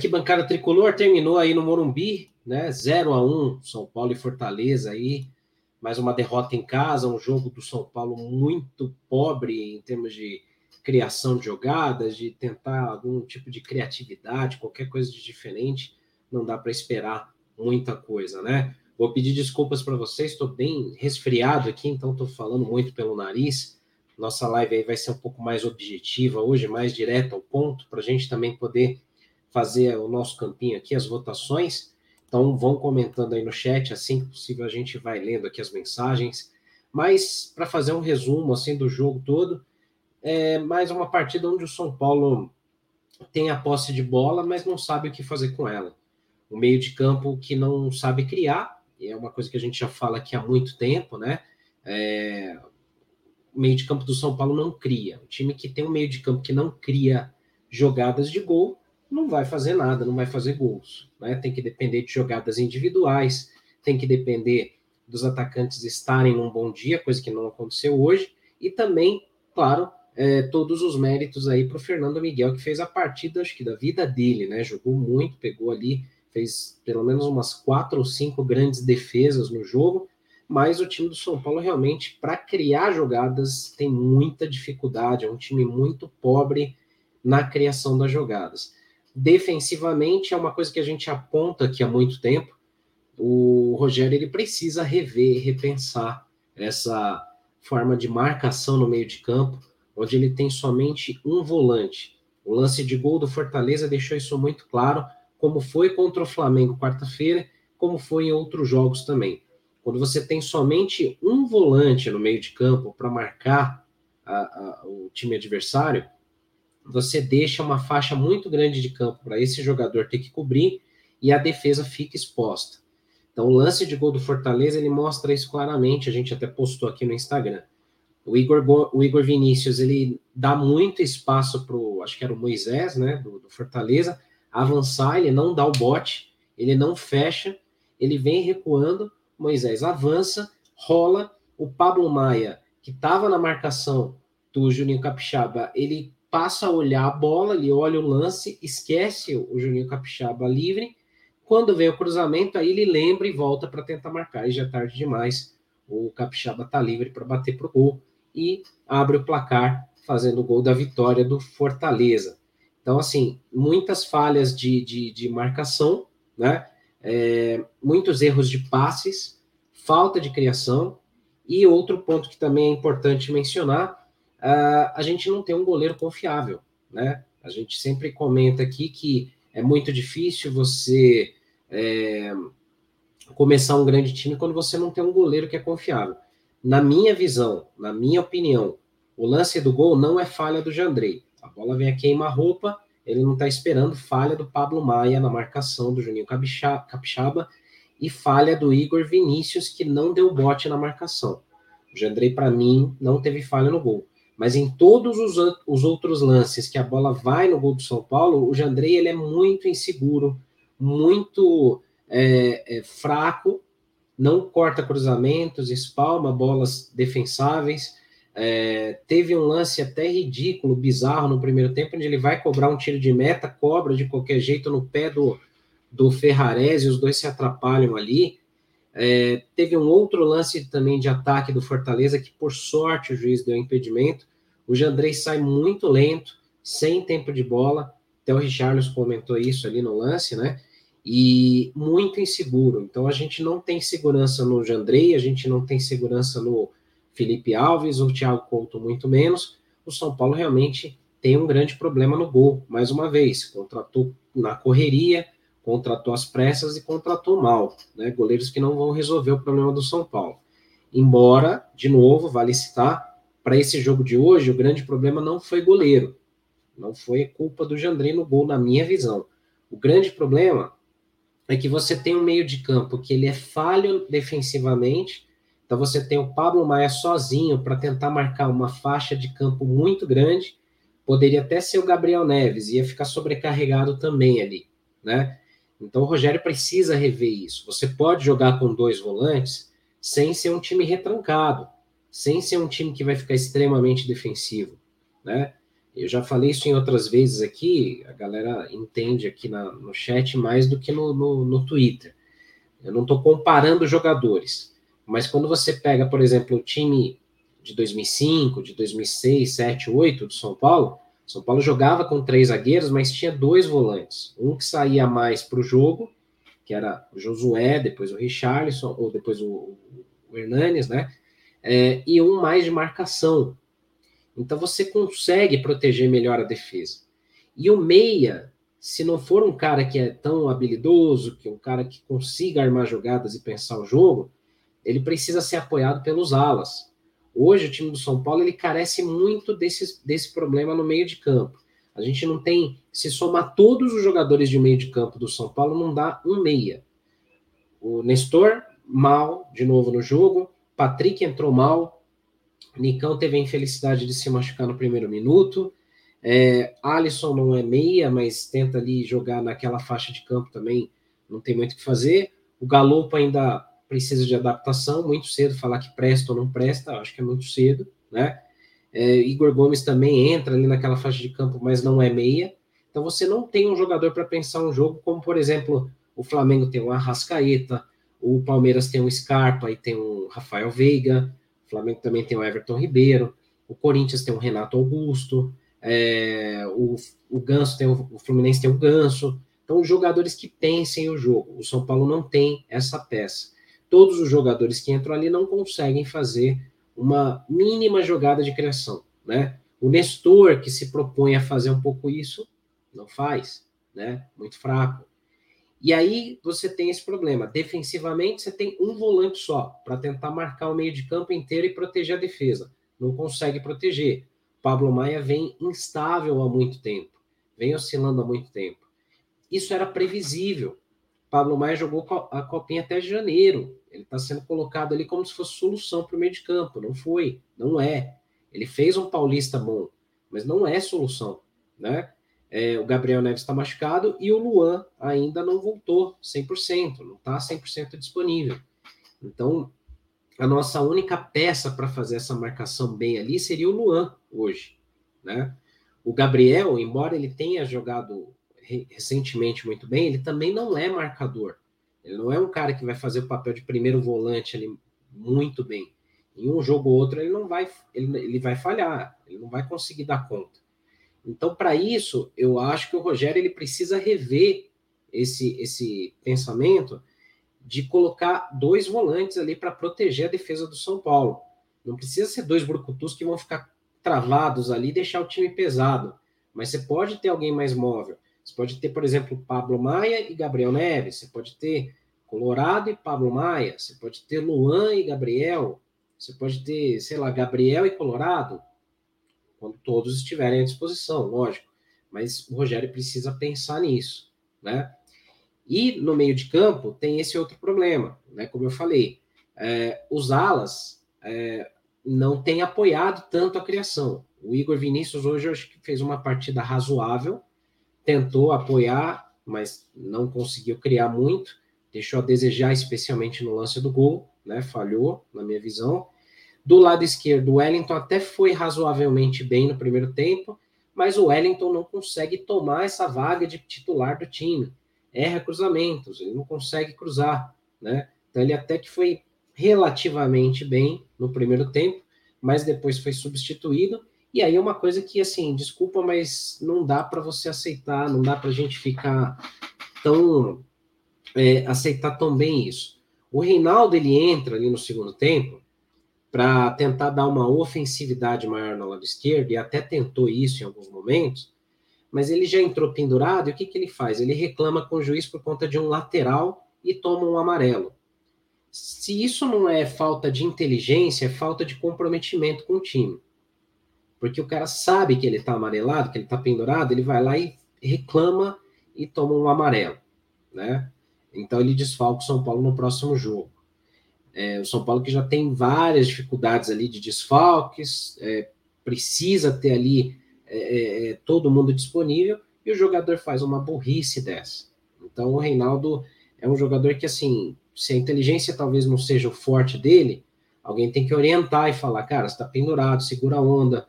Arquibancada Tricolor, terminou aí no Morumbi, né? 0 a 1 São Paulo e Fortaleza aí. Mais uma derrota em casa, um jogo do São Paulo muito pobre em termos de criação de jogadas, de tentar algum tipo de criatividade, qualquer coisa de diferente. Não dá para esperar muita coisa, né? Vou pedir desculpas para vocês, estou bem resfriado aqui, então estou falando muito pelo nariz. Nossa live aí vai ser um pouco mais objetiva hoje, mais direto ao ponto, para a gente também poder fazer o nosso campinho aqui, as votações. Então vão comentando aí no chat, assim que possível a gente vai lendo aqui as mensagens. Mas para fazer um resumo assim do jogo todo, é mais uma partida onde o São Paulo tem a posse de bola, mas não sabe o que fazer com ela. O meio de campo que não sabe criar, e é uma coisa que a gente já fala aqui há muito tempo, né? É... O meio de campo do São Paulo não cria. O time que tem um meio de campo que não cria jogadas de gol não vai fazer nada, não vai fazer gols. Né? Tem que depender de jogadas individuais, tem que depender dos atacantes estarem num bom dia, coisa que não aconteceu hoje, e também, claro, é, todos os méritos aí para o Fernando Miguel, que fez a partida, acho que da vida dele, né? Jogou muito, pegou ali, fez pelo menos umas quatro ou cinco grandes defesas no jogo, mas o time do São Paulo realmente, para criar jogadas, tem muita dificuldade, é um time muito pobre na criação das jogadas. Defensivamente é uma coisa que a gente aponta aqui há muito tempo. O Rogério ele precisa rever, repensar essa forma de marcação no meio de campo, onde ele tem somente um volante. O lance de gol do Fortaleza deixou isso muito claro, como foi contra o Flamengo quarta-feira, como foi em outros jogos também. Quando você tem somente um volante no meio de campo para marcar a, a, o time adversário, você deixa uma faixa muito grande de campo para esse jogador ter que cobrir e a defesa fica exposta. Então, o lance de gol do Fortaleza ele mostra isso claramente. A gente até postou aqui no Instagram. O Igor, o Igor Vinícius ele dá muito espaço para o, acho que era o Moisés, né, do, do Fortaleza, avançar. Ele não dá o bote, ele não fecha, ele vem recuando. Moisés avança, rola. O Pablo Maia, que estava na marcação do Juninho Capixaba, ele passa a olhar a bola, ele olha o lance, esquece o Juninho Capixaba livre. Quando vem o cruzamento, aí ele lembra e volta para tentar marcar. E já é tarde demais. O Capixaba está livre para bater para o gol e abre o placar, fazendo o gol da vitória do Fortaleza. Então, assim, muitas falhas de, de, de marcação, né? É, muitos erros de passes, falta de criação. E outro ponto que também é importante mencionar uh, a gente não tem um goleiro confiável, né? A gente sempre comenta aqui que é muito difícil você é, começar um grande time quando você não tem um goleiro que é confiável. Na minha visão, na minha opinião, o lance do gol não é falha do Jandrei. A bola vem a queima-roupa, ele não está esperando falha do Pablo Maia na marcação do Juninho Capixaba e falha do Igor Vinícius, que não deu bote na marcação. O Jandrei, para mim, não teve falha no gol. Mas em todos os, os outros lances que a bola vai no gol do São Paulo, o Jandrei ele é muito inseguro, muito é, é, fraco, não corta cruzamentos, espalma bolas defensáveis. É, teve um lance até ridículo, bizarro no primeiro tempo, onde ele vai cobrar um tiro de meta, cobra de qualquer jeito no pé do, do Ferrarese, os dois se atrapalham ali. É, teve um outro lance também de ataque do Fortaleza, que por sorte o juiz deu impedimento, o Jandrei sai muito lento, sem tempo de bola. Até o Richarlison comentou isso ali no lance, né? E muito inseguro. Então a gente não tem segurança no Jandrei, a gente não tem segurança no Felipe Alves, o Thiago Couto muito menos. O São Paulo realmente tem um grande problema no gol, mais uma vez. Contratou na correria, contratou às pressas e contratou mal, né? Goleiros que não vão resolver o problema do São Paulo. Embora, de novo, vale citar, para esse jogo de hoje, o grande problema não foi goleiro. Não foi culpa do Jandrei no gol, na minha visão. O grande problema é que você tem um meio de campo que ele é falho defensivamente. Então você tem o Pablo Maia sozinho para tentar marcar uma faixa de campo muito grande. Poderia até ser o Gabriel Neves, ia ficar sobrecarregado também ali, né? Então o Rogério precisa rever isso. Você pode jogar com dois volantes sem ser um time retrancado, sem ser um time que vai ficar extremamente defensivo, né? Eu já falei isso em outras vezes aqui, a galera entende aqui na, no chat mais do que no, no, no Twitter. Eu não estou comparando jogadores, mas quando você pega, por exemplo, o time de 2005, de 2006, 7, 8 do São Paulo, São Paulo jogava com três zagueiros, mas tinha dois volantes. Um que saía mais para o jogo, que era o Josué, depois o Richarlison, ou depois o, o Hernanes, né? É, e um mais de marcação. Então você consegue proteger melhor a defesa. E o meia, se não for um cara que é tão habilidoso, que é um cara que consiga armar jogadas e pensar o jogo, ele precisa ser apoiado pelos alas. Hoje o time do São Paulo ele carece muito desse, desse problema no meio de campo. A gente não tem, se somar todos os jogadores de meio de campo do São Paulo, não dá um meia. O Nestor, mal, de novo no jogo. Patrick entrou mal. Nicão teve a infelicidade de se machucar no primeiro minuto. É, Alisson não é meia, mas tenta ali jogar naquela faixa de campo também, não tem muito o que fazer. O Galopo ainda precisa de adaptação, muito cedo falar que presta ou não presta, acho que é muito cedo, né? É, Igor Gomes também entra ali naquela faixa de campo, mas não é meia. Então você não tem um jogador para pensar um jogo, como por exemplo, o Flamengo tem um Arrascaeta, o Palmeiras tem um Scarpa e tem um Rafael Veiga, o Flamengo também tem o Everton Ribeiro, o Corinthians tem o Renato Augusto, é, o, o Ganso tem o, o Fluminense tem o Ganso. Então, jogadores que pensem o jogo. O São Paulo não tem essa peça todos os jogadores que entram ali não conseguem fazer uma mínima jogada de criação, né? O Nestor, que se propõe a fazer um pouco isso, não faz, né? Muito fraco. E aí você tem esse problema. Defensivamente, você tem um volante só para tentar marcar o meio de campo inteiro e proteger a defesa. Não consegue proteger. Pablo Maia vem instável há muito tempo, vem oscilando há muito tempo. Isso era previsível. Pablo Maia jogou a copinha até janeiro. Ele está sendo colocado ali como se fosse solução para o meio de campo. Não foi, não é. Ele fez um paulista bom, mas não é solução, né? É, o Gabriel Neves está machucado e o Luan ainda não voltou 100%, não está 100% disponível. Então, a nossa única peça para fazer essa marcação bem ali seria o Luan hoje, né? O Gabriel, embora ele tenha jogado recentemente muito bem, ele também não é marcador. Ele não é um cara que vai fazer o papel de primeiro volante ali muito bem. Em um jogo ou outro ele não vai, ele, ele vai falhar, ele não vai conseguir dar conta. Então, para isso, eu acho que o Rogério ele precisa rever esse, esse pensamento de colocar dois volantes ali para proteger a defesa do São Paulo. Não precisa ser dois brucutus que vão ficar travados ali e deixar o time pesado. Mas você pode ter alguém mais móvel. Você pode ter, por exemplo, Pablo Maia e Gabriel Neves, você pode ter Colorado e Pablo Maia, você pode ter Luan e Gabriel, você pode ter, sei lá, Gabriel e Colorado, quando todos estiverem à disposição, lógico. Mas o Rogério precisa pensar nisso, né? E no meio de campo tem esse outro problema, né? Como eu falei, é, os alas é, não têm apoiado tanto a criação. O Igor Vinícius hoje eu acho que fez uma partida razoável, tentou apoiar, mas não conseguiu criar muito, deixou a desejar, especialmente no lance do gol, né? Falhou, na minha visão. Do lado esquerdo, o Wellington até foi razoavelmente bem no primeiro tempo, mas o Wellington não consegue tomar essa vaga de titular do time. Erra cruzamentos, ele não consegue cruzar, né? Então ele até que foi relativamente bem no primeiro tempo, mas depois foi substituído e aí é uma coisa que, assim, desculpa, mas não dá para você aceitar, não dá para a gente ficar tão. É, aceitar tão bem isso. O Reinaldo ele entra ali no segundo tempo para tentar dar uma ofensividade maior no lado esquerdo, e até tentou isso em alguns momentos, mas ele já entrou pendurado, e o que, que ele faz? Ele reclama com o juiz por conta de um lateral e toma um amarelo. Se isso não é falta de inteligência, é falta de comprometimento com o time. Porque o cara sabe que ele está amarelado, que ele está pendurado, ele vai lá e reclama e toma um amarelo, né? Então ele desfalca o São Paulo no próximo jogo. É, o São Paulo que já tem várias dificuldades ali de desfalques, é, precisa ter ali é, é, é todo mundo disponível e o jogador faz uma burrice dessa. Então o Reinaldo é um jogador que, assim, se a inteligência talvez não seja o forte dele, alguém tem que orientar e falar, cara, você está pendurado, segura a onda,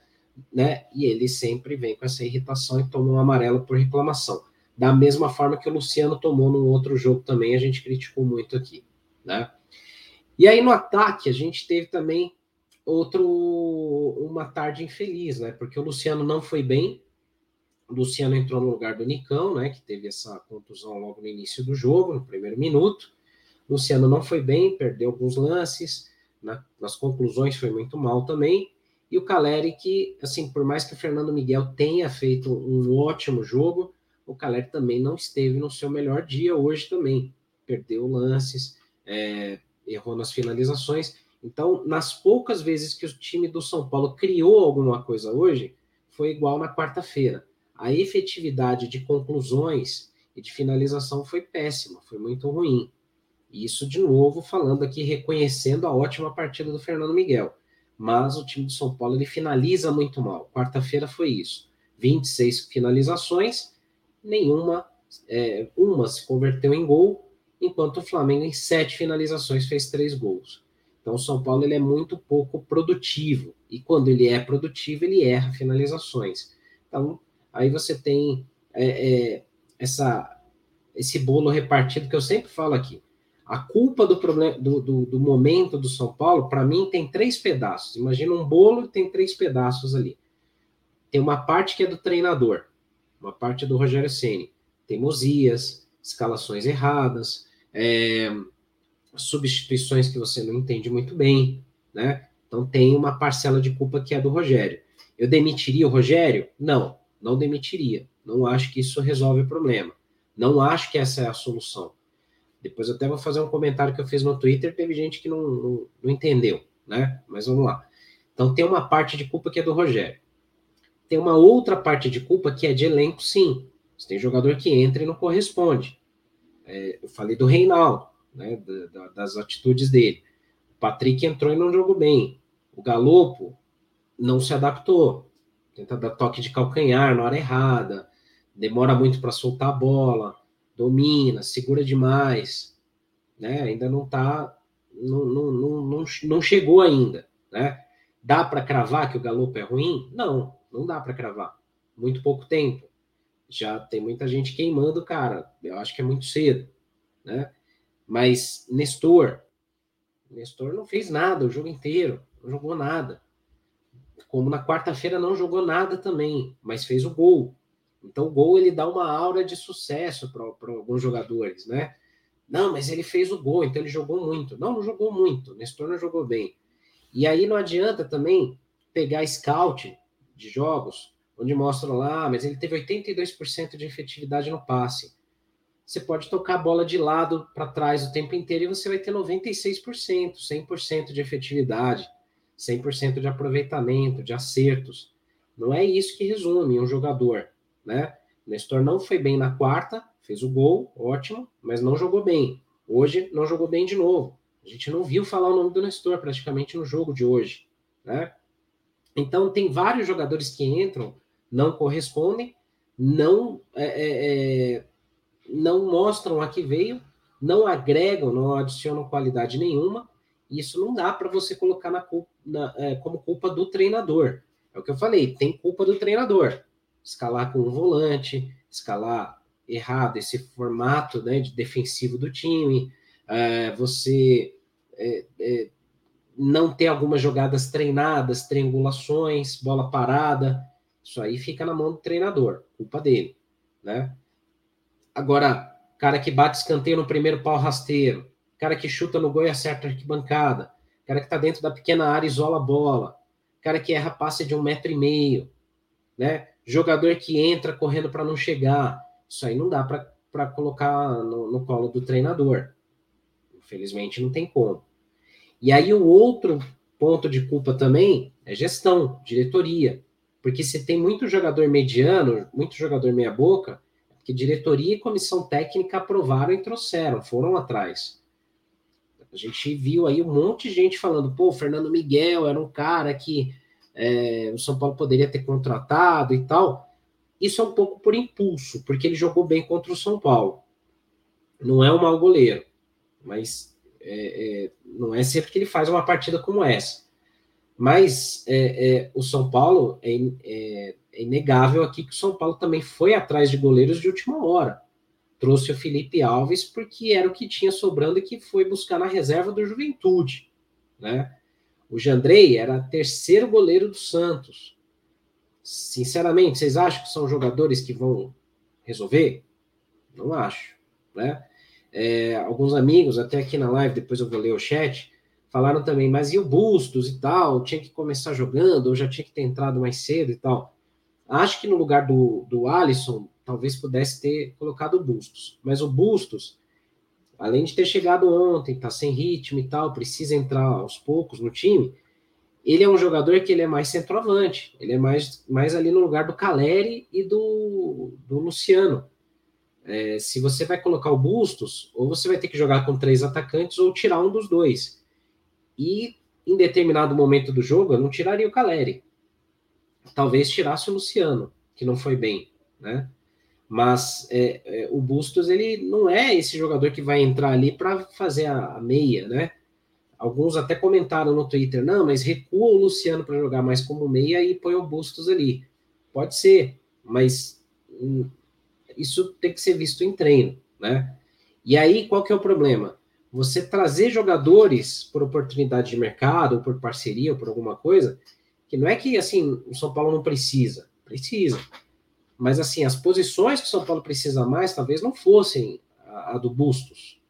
né? E ele sempre vem com essa irritação e toma um amarelo por reclamação. Da mesma forma que o Luciano tomou no outro jogo também, a gente criticou muito aqui, né? E aí no ataque a gente teve também outro uma tarde infeliz, né? Porque o Luciano não foi bem. O Luciano entrou no lugar do Nicão, né? Que teve essa contusão logo no início do jogo, no primeiro minuto. O Luciano não foi bem, perdeu alguns lances. Na, nas conclusões foi muito mal também. E o Caleri, que, assim, por mais que o Fernando Miguel tenha feito um ótimo jogo, o Caleri também não esteve no seu melhor dia hoje também. Perdeu lances, é, errou nas finalizações. Então, nas poucas vezes que o time do São Paulo criou alguma coisa hoje, foi igual na quarta-feira. A efetividade de conclusões e de finalização foi péssima, foi muito ruim. Isso, de novo, falando aqui, reconhecendo a ótima partida do Fernando Miguel mas o time do São Paulo ele finaliza muito mal. Quarta-feira foi isso: 26 finalizações, nenhuma, é, uma se converteu em gol, enquanto o Flamengo em sete finalizações fez três gols. Então o São Paulo ele é muito pouco produtivo e quando ele é produtivo ele erra finalizações. Então aí você tem é, é, essa esse bolo repartido que eu sempre falo aqui. A culpa do, problema, do, do, do momento do São Paulo, para mim, tem três pedaços. Imagina um bolo tem três pedaços ali. Tem uma parte que é do treinador, uma parte do Rogério Ceni, teimosias, escalações erradas, é, substituições que você não entende muito bem, né? Então tem uma parcela de culpa que é do Rogério. Eu demitiria o Rogério? Não, não demitiria. Não acho que isso resolve o problema. Não acho que essa é a solução. Depois eu até vou fazer um comentário que eu fiz no Twitter, teve gente que não, não, não entendeu, né? Mas vamos lá. Então tem uma parte de culpa que é do Rogério. Tem uma outra parte de culpa que é de elenco, sim. Você tem jogador que entra e não corresponde. É, eu falei do Reinaldo, né? Da, da, das atitudes dele. O Patrick entrou e não jogou bem. O Galopo não se adaptou. Tenta dar toque de calcanhar na hora errada. Demora muito para soltar a bola domina, segura demais, né? Ainda não tá, não, não, não, não, não chegou ainda, né? Dá para cravar que o Galopo é ruim? Não, não dá para cravar. Muito pouco tempo. Já tem muita gente queimando, cara. Eu acho que é muito cedo, né? Mas Nestor, Nestor não fez nada o jogo inteiro, não jogou nada. Como na quarta-feira não jogou nada também, mas fez o gol. Então, o gol ele dá uma aura de sucesso para alguns jogadores, né? Não, mas ele fez o gol, então ele jogou muito. Não, não jogou muito. Nestor não jogou bem. E aí não adianta também pegar scout de jogos, onde mostra lá, mas ele teve 82% de efetividade no passe. Você pode tocar a bola de lado para trás o tempo inteiro e você vai ter 96%, 100% de efetividade, 100% de aproveitamento, de acertos. Não é isso que resume um jogador né? Nestor não foi bem na quarta, fez o gol, ótimo, mas não jogou bem. Hoje não jogou bem de novo. A gente não viu falar o nome do Nestor praticamente no jogo de hoje, né? Então tem vários jogadores que entram, não correspondem, não é, é, é não mostram a que veio, não agregam, não adicionam qualidade nenhuma. Isso não dá para você colocar na, na é, como culpa do treinador. É o que eu falei, tem culpa do treinador escalar com um volante, escalar errado esse formato né, de defensivo do time, é, você é, não ter algumas jogadas treinadas, triangulações, bola parada, isso aí fica na mão do treinador, culpa dele, né? Agora, cara que bate escanteio no primeiro pau rasteiro, cara que chuta no gol e acerta a arquibancada, cara que tá dentro da pequena área isola a bola, cara que erra passe de um metro e meio, né? jogador que entra correndo para não chegar. Isso aí não dá para colocar no, no, colo do treinador. Infelizmente não tem como. E aí o outro ponto de culpa também é gestão, diretoria. Porque se tem muito jogador mediano, muito jogador meia boca, que diretoria e comissão técnica aprovaram e trouxeram, foram atrás. A gente viu aí um monte de gente falando, pô, Fernando Miguel era um cara que é, o São Paulo poderia ter contratado e tal. Isso é um pouco por impulso, porque ele jogou bem contra o São Paulo. Não é um mau goleiro, mas é, é, não é sempre que ele faz uma partida como essa. Mas é, é, o São Paulo é, é, é, inegável aqui que o São Paulo também foi atrás de goleiros de última hora. Trouxe o Felipe Alves porque era o que tinha sobrando e que foi buscar na reserva do Juventude. Né? O Jandrei era terceiro goleiro do Santos. Sinceramente, vocês acham que são jogadores que vão resolver? Não acho. Né? É, alguns amigos, até aqui na live, depois eu vou ler o chat, Falaram também, mas e o Bustos e tal? Tinha que começar jogando, ou já tinha que ter entrado mais cedo e tal. Acho que no lugar do, do Alisson, talvez pudesse ter colocado o Bustos. Mas o Bustos, além de ter chegado ontem, tá sem ritmo e tal, precisa entrar aos poucos no time, ele é um jogador que ele é mais centroavante, ele é mais, mais ali no lugar do Caleri e do, do Luciano. É, se você vai colocar o Bustos, ou você vai ter que jogar com três atacantes ou tirar um dos dois. E em determinado momento do jogo, eu não tiraria o Caleri. Talvez tirasse o Luciano, que não foi bem, né? Mas é, é, o Bustos, ele não é esse jogador que vai entrar ali para fazer a, a, meia, né? Alguns até comentaram no Twitter, não, mas recua o Luciano para jogar mais como meia e põe o Bustos ali. Pode ser, mas hum, isso tem que ser visto em treino, né? E aí, qual que é o problema? Você trazer jogadores por oportunidade de mercado, ou por parceria, ou por alguma coisa, que não é que assim o São Paulo não precisa, precisa. Mas assim, as posições que o São Paulo precisa mais talvez não fossem a, a do Bustos.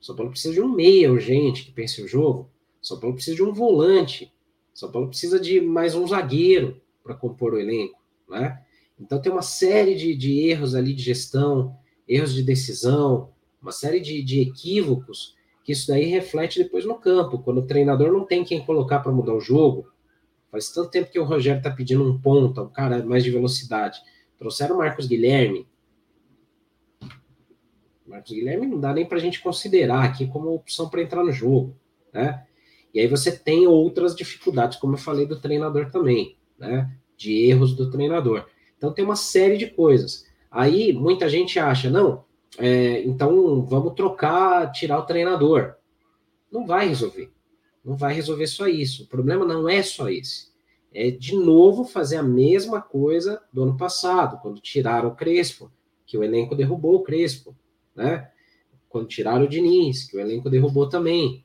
O São Paulo precisa de um meia urgente que pense o jogo. O São Paulo precisa de um volante. O São Paulo precisa de mais um zagueiro para compor o elenco, né? Então tem uma série de, de erros ali de gestão, erros de decisão, uma série de, de equívocos que isso daí reflete depois no campo, quando o treinador não tem quem colocar para mudar o jogo. Faz tanto tempo que o Rogério está pedindo um ponta, um cara mais de velocidade. Trouxeram o Marcos Guilherme. Marcos Guilherme não dá nem para a gente considerar aqui como opção para entrar no jogo, né? E aí você tem outras dificuldades, como eu falei do treinador também, né? De erros do treinador. Então tem uma série de coisas. Aí muita gente acha, não, é, então vamos trocar, tirar o treinador. Não vai resolver. Não vai resolver só isso. O problema não é só esse. É de novo fazer a mesma coisa do ano passado, quando tiraram o Crespo, que o elenco derrubou o Crespo, né? Quando tiraram o Diniz, que o elenco derrubou também.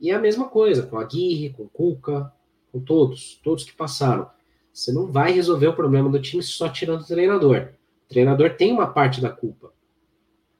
E é a mesma coisa com a Aguirre, com o Cuca, com todos, todos que passaram. Você não vai resolver o problema do time só tirando o treinador. O treinador tem uma parte da culpa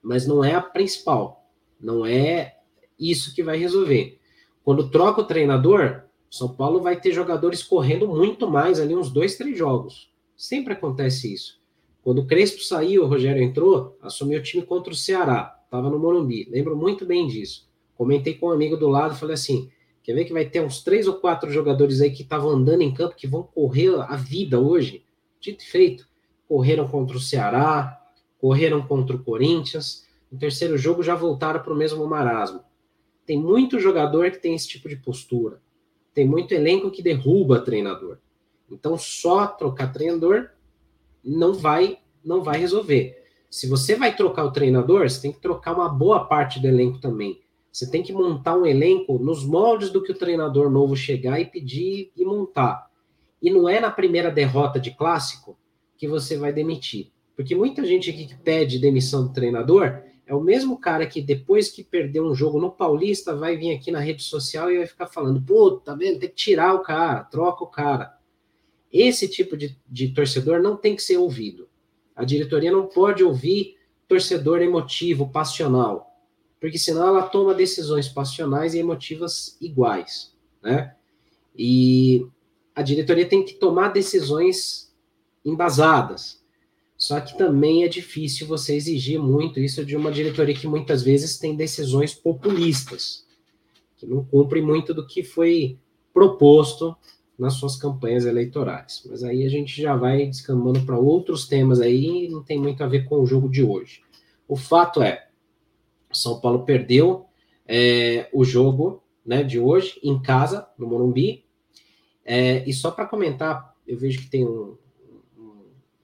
mas não é a principal. Não é isso que vai resolver. Quando troca o treinador, São Paulo vai ter jogadores correndo muito mais ali, uns dois, três jogos. Sempre acontece isso. Quando o Crespo saiu, o Rogério entrou, assumiu o time contra o Ceará. Estava no Morumbi. Lembro muito bem disso. Comentei com um amigo do lado, falei assim: quer ver que vai ter uns três ou quatro jogadores aí que estavam andando em campo que vão correr a vida hoje? Dito e feito. Correram contra o Ceará, correram contra o Corinthians, no terceiro jogo já voltaram para o mesmo marasmo. Tem muito jogador que tem esse tipo de postura. Tem muito elenco que derruba treinador. Então só trocar treinador não vai não vai resolver. Se você vai trocar o treinador, você tem que trocar uma boa parte do elenco também. Você tem que montar um elenco nos moldes do que o treinador novo chegar e pedir e montar. E não é na primeira derrota de clássico que você vai demitir. Porque muita gente aqui que pede demissão do treinador é o mesmo cara que depois que perdeu um jogo no Paulista vai vir aqui na rede social e vai ficar falando: pô, tá vendo? Tem que tirar o cara, troca o cara. Esse tipo de, de torcedor não tem que ser ouvido. A diretoria não pode ouvir torcedor emotivo, passional, porque senão ela toma decisões passionais e emotivas iguais, né? E a diretoria tem que tomar decisões embasadas. Só que também é difícil você exigir muito isso de uma diretoria que muitas vezes tem decisões populistas, que não cumpre muito do que foi proposto nas suas campanhas eleitorais. Mas aí a gente já vai descambando para outros temas aí, não tem muito a ver com o jogo de hoje. O fato é, São Paulo perdeu é, o jogo né, de hoje em casa, no Morumbi. É, e só para comentar, eu vejo que tem um,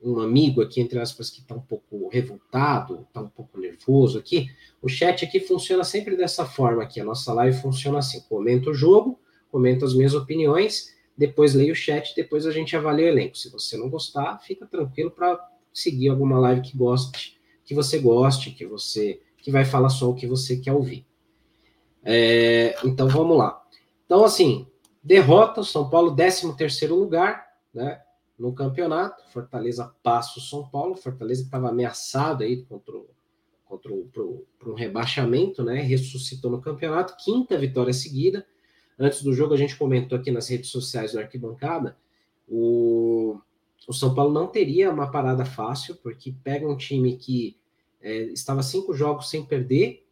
um amigo aqui, entre aspas, que está um pouco revoltado, está um pouco nervoso aqui, o chat aqui funciona sempre dessa forma aqui. A nossa live funciona assim: comenta o jogo, comenta as minhas opiniões, depois leio o chat, depois a gente avalia o elenco. Se você não gostar, fica tranquilo para seguir alguma live que goste, que você goste, que você que vai falar só o que você quer ouvir. É, então vamos lá. Então, assim, derrota, São Paulo, 13 terceiro lugar, né? No campeonato. Fortaleza passa o São Paulo. Fortaleza estava ameaçado aí contra, contra o, pro, pro um rebaixamento, né? Ressuscitou no campeonato. Quinta vitória seguida. Antes do jogo, a gente comentou aqui nas redes sociais do Arquibancada. O, o São Paulo não teria uma parada fácil, porque pega um time que é, estava cinco jogos sem perder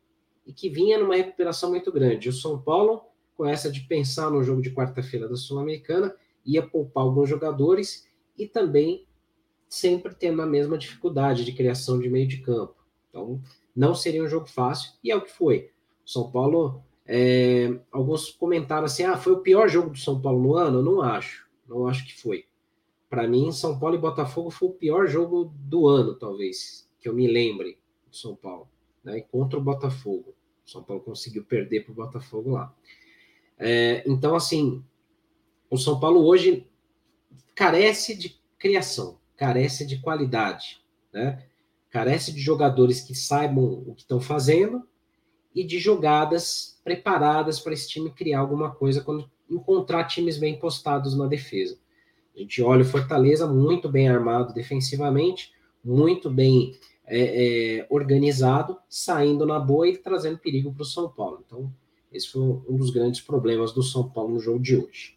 e que vinha numa recuperação muito grande. O São Paulo, com essa de pensar no jogo de quarta-feira da Sul-Americana, ia poupar alguns jogadores e também sempre tendo a mesma dificuldade de criação de meio de campo. Então, não seria um jogo fácil, e é o que foi. O São Paulo, é, alguns comentaram assim: ah, foi o pior jogo do São Paulo no ano? Eu não acho, não acho que foi. Para mim, São Paulo e Botafogo foi o pior jogo do ano, talvez, que eu me lembre do São Paulo, né? Contra o Botafogo. O São Paulo conseguiu perder para o Botafogo lá. É, então, assim, o São Paulo hoje carece de criação, carece de qualidade, né? Carece de jogadores que saibam o que estão fazendo e de jogadas preparadas para esse time criar alguma coisa quando encontrar times bem postados na defesa. A gente olha o Fortaleza muito bem armado defensivamente, muito bem é, é, organizado, saindo na boa e trazendo perigo para o São Paulo. Então, esse foi um dos grandes problemas do São Paulo no jogo de hoje.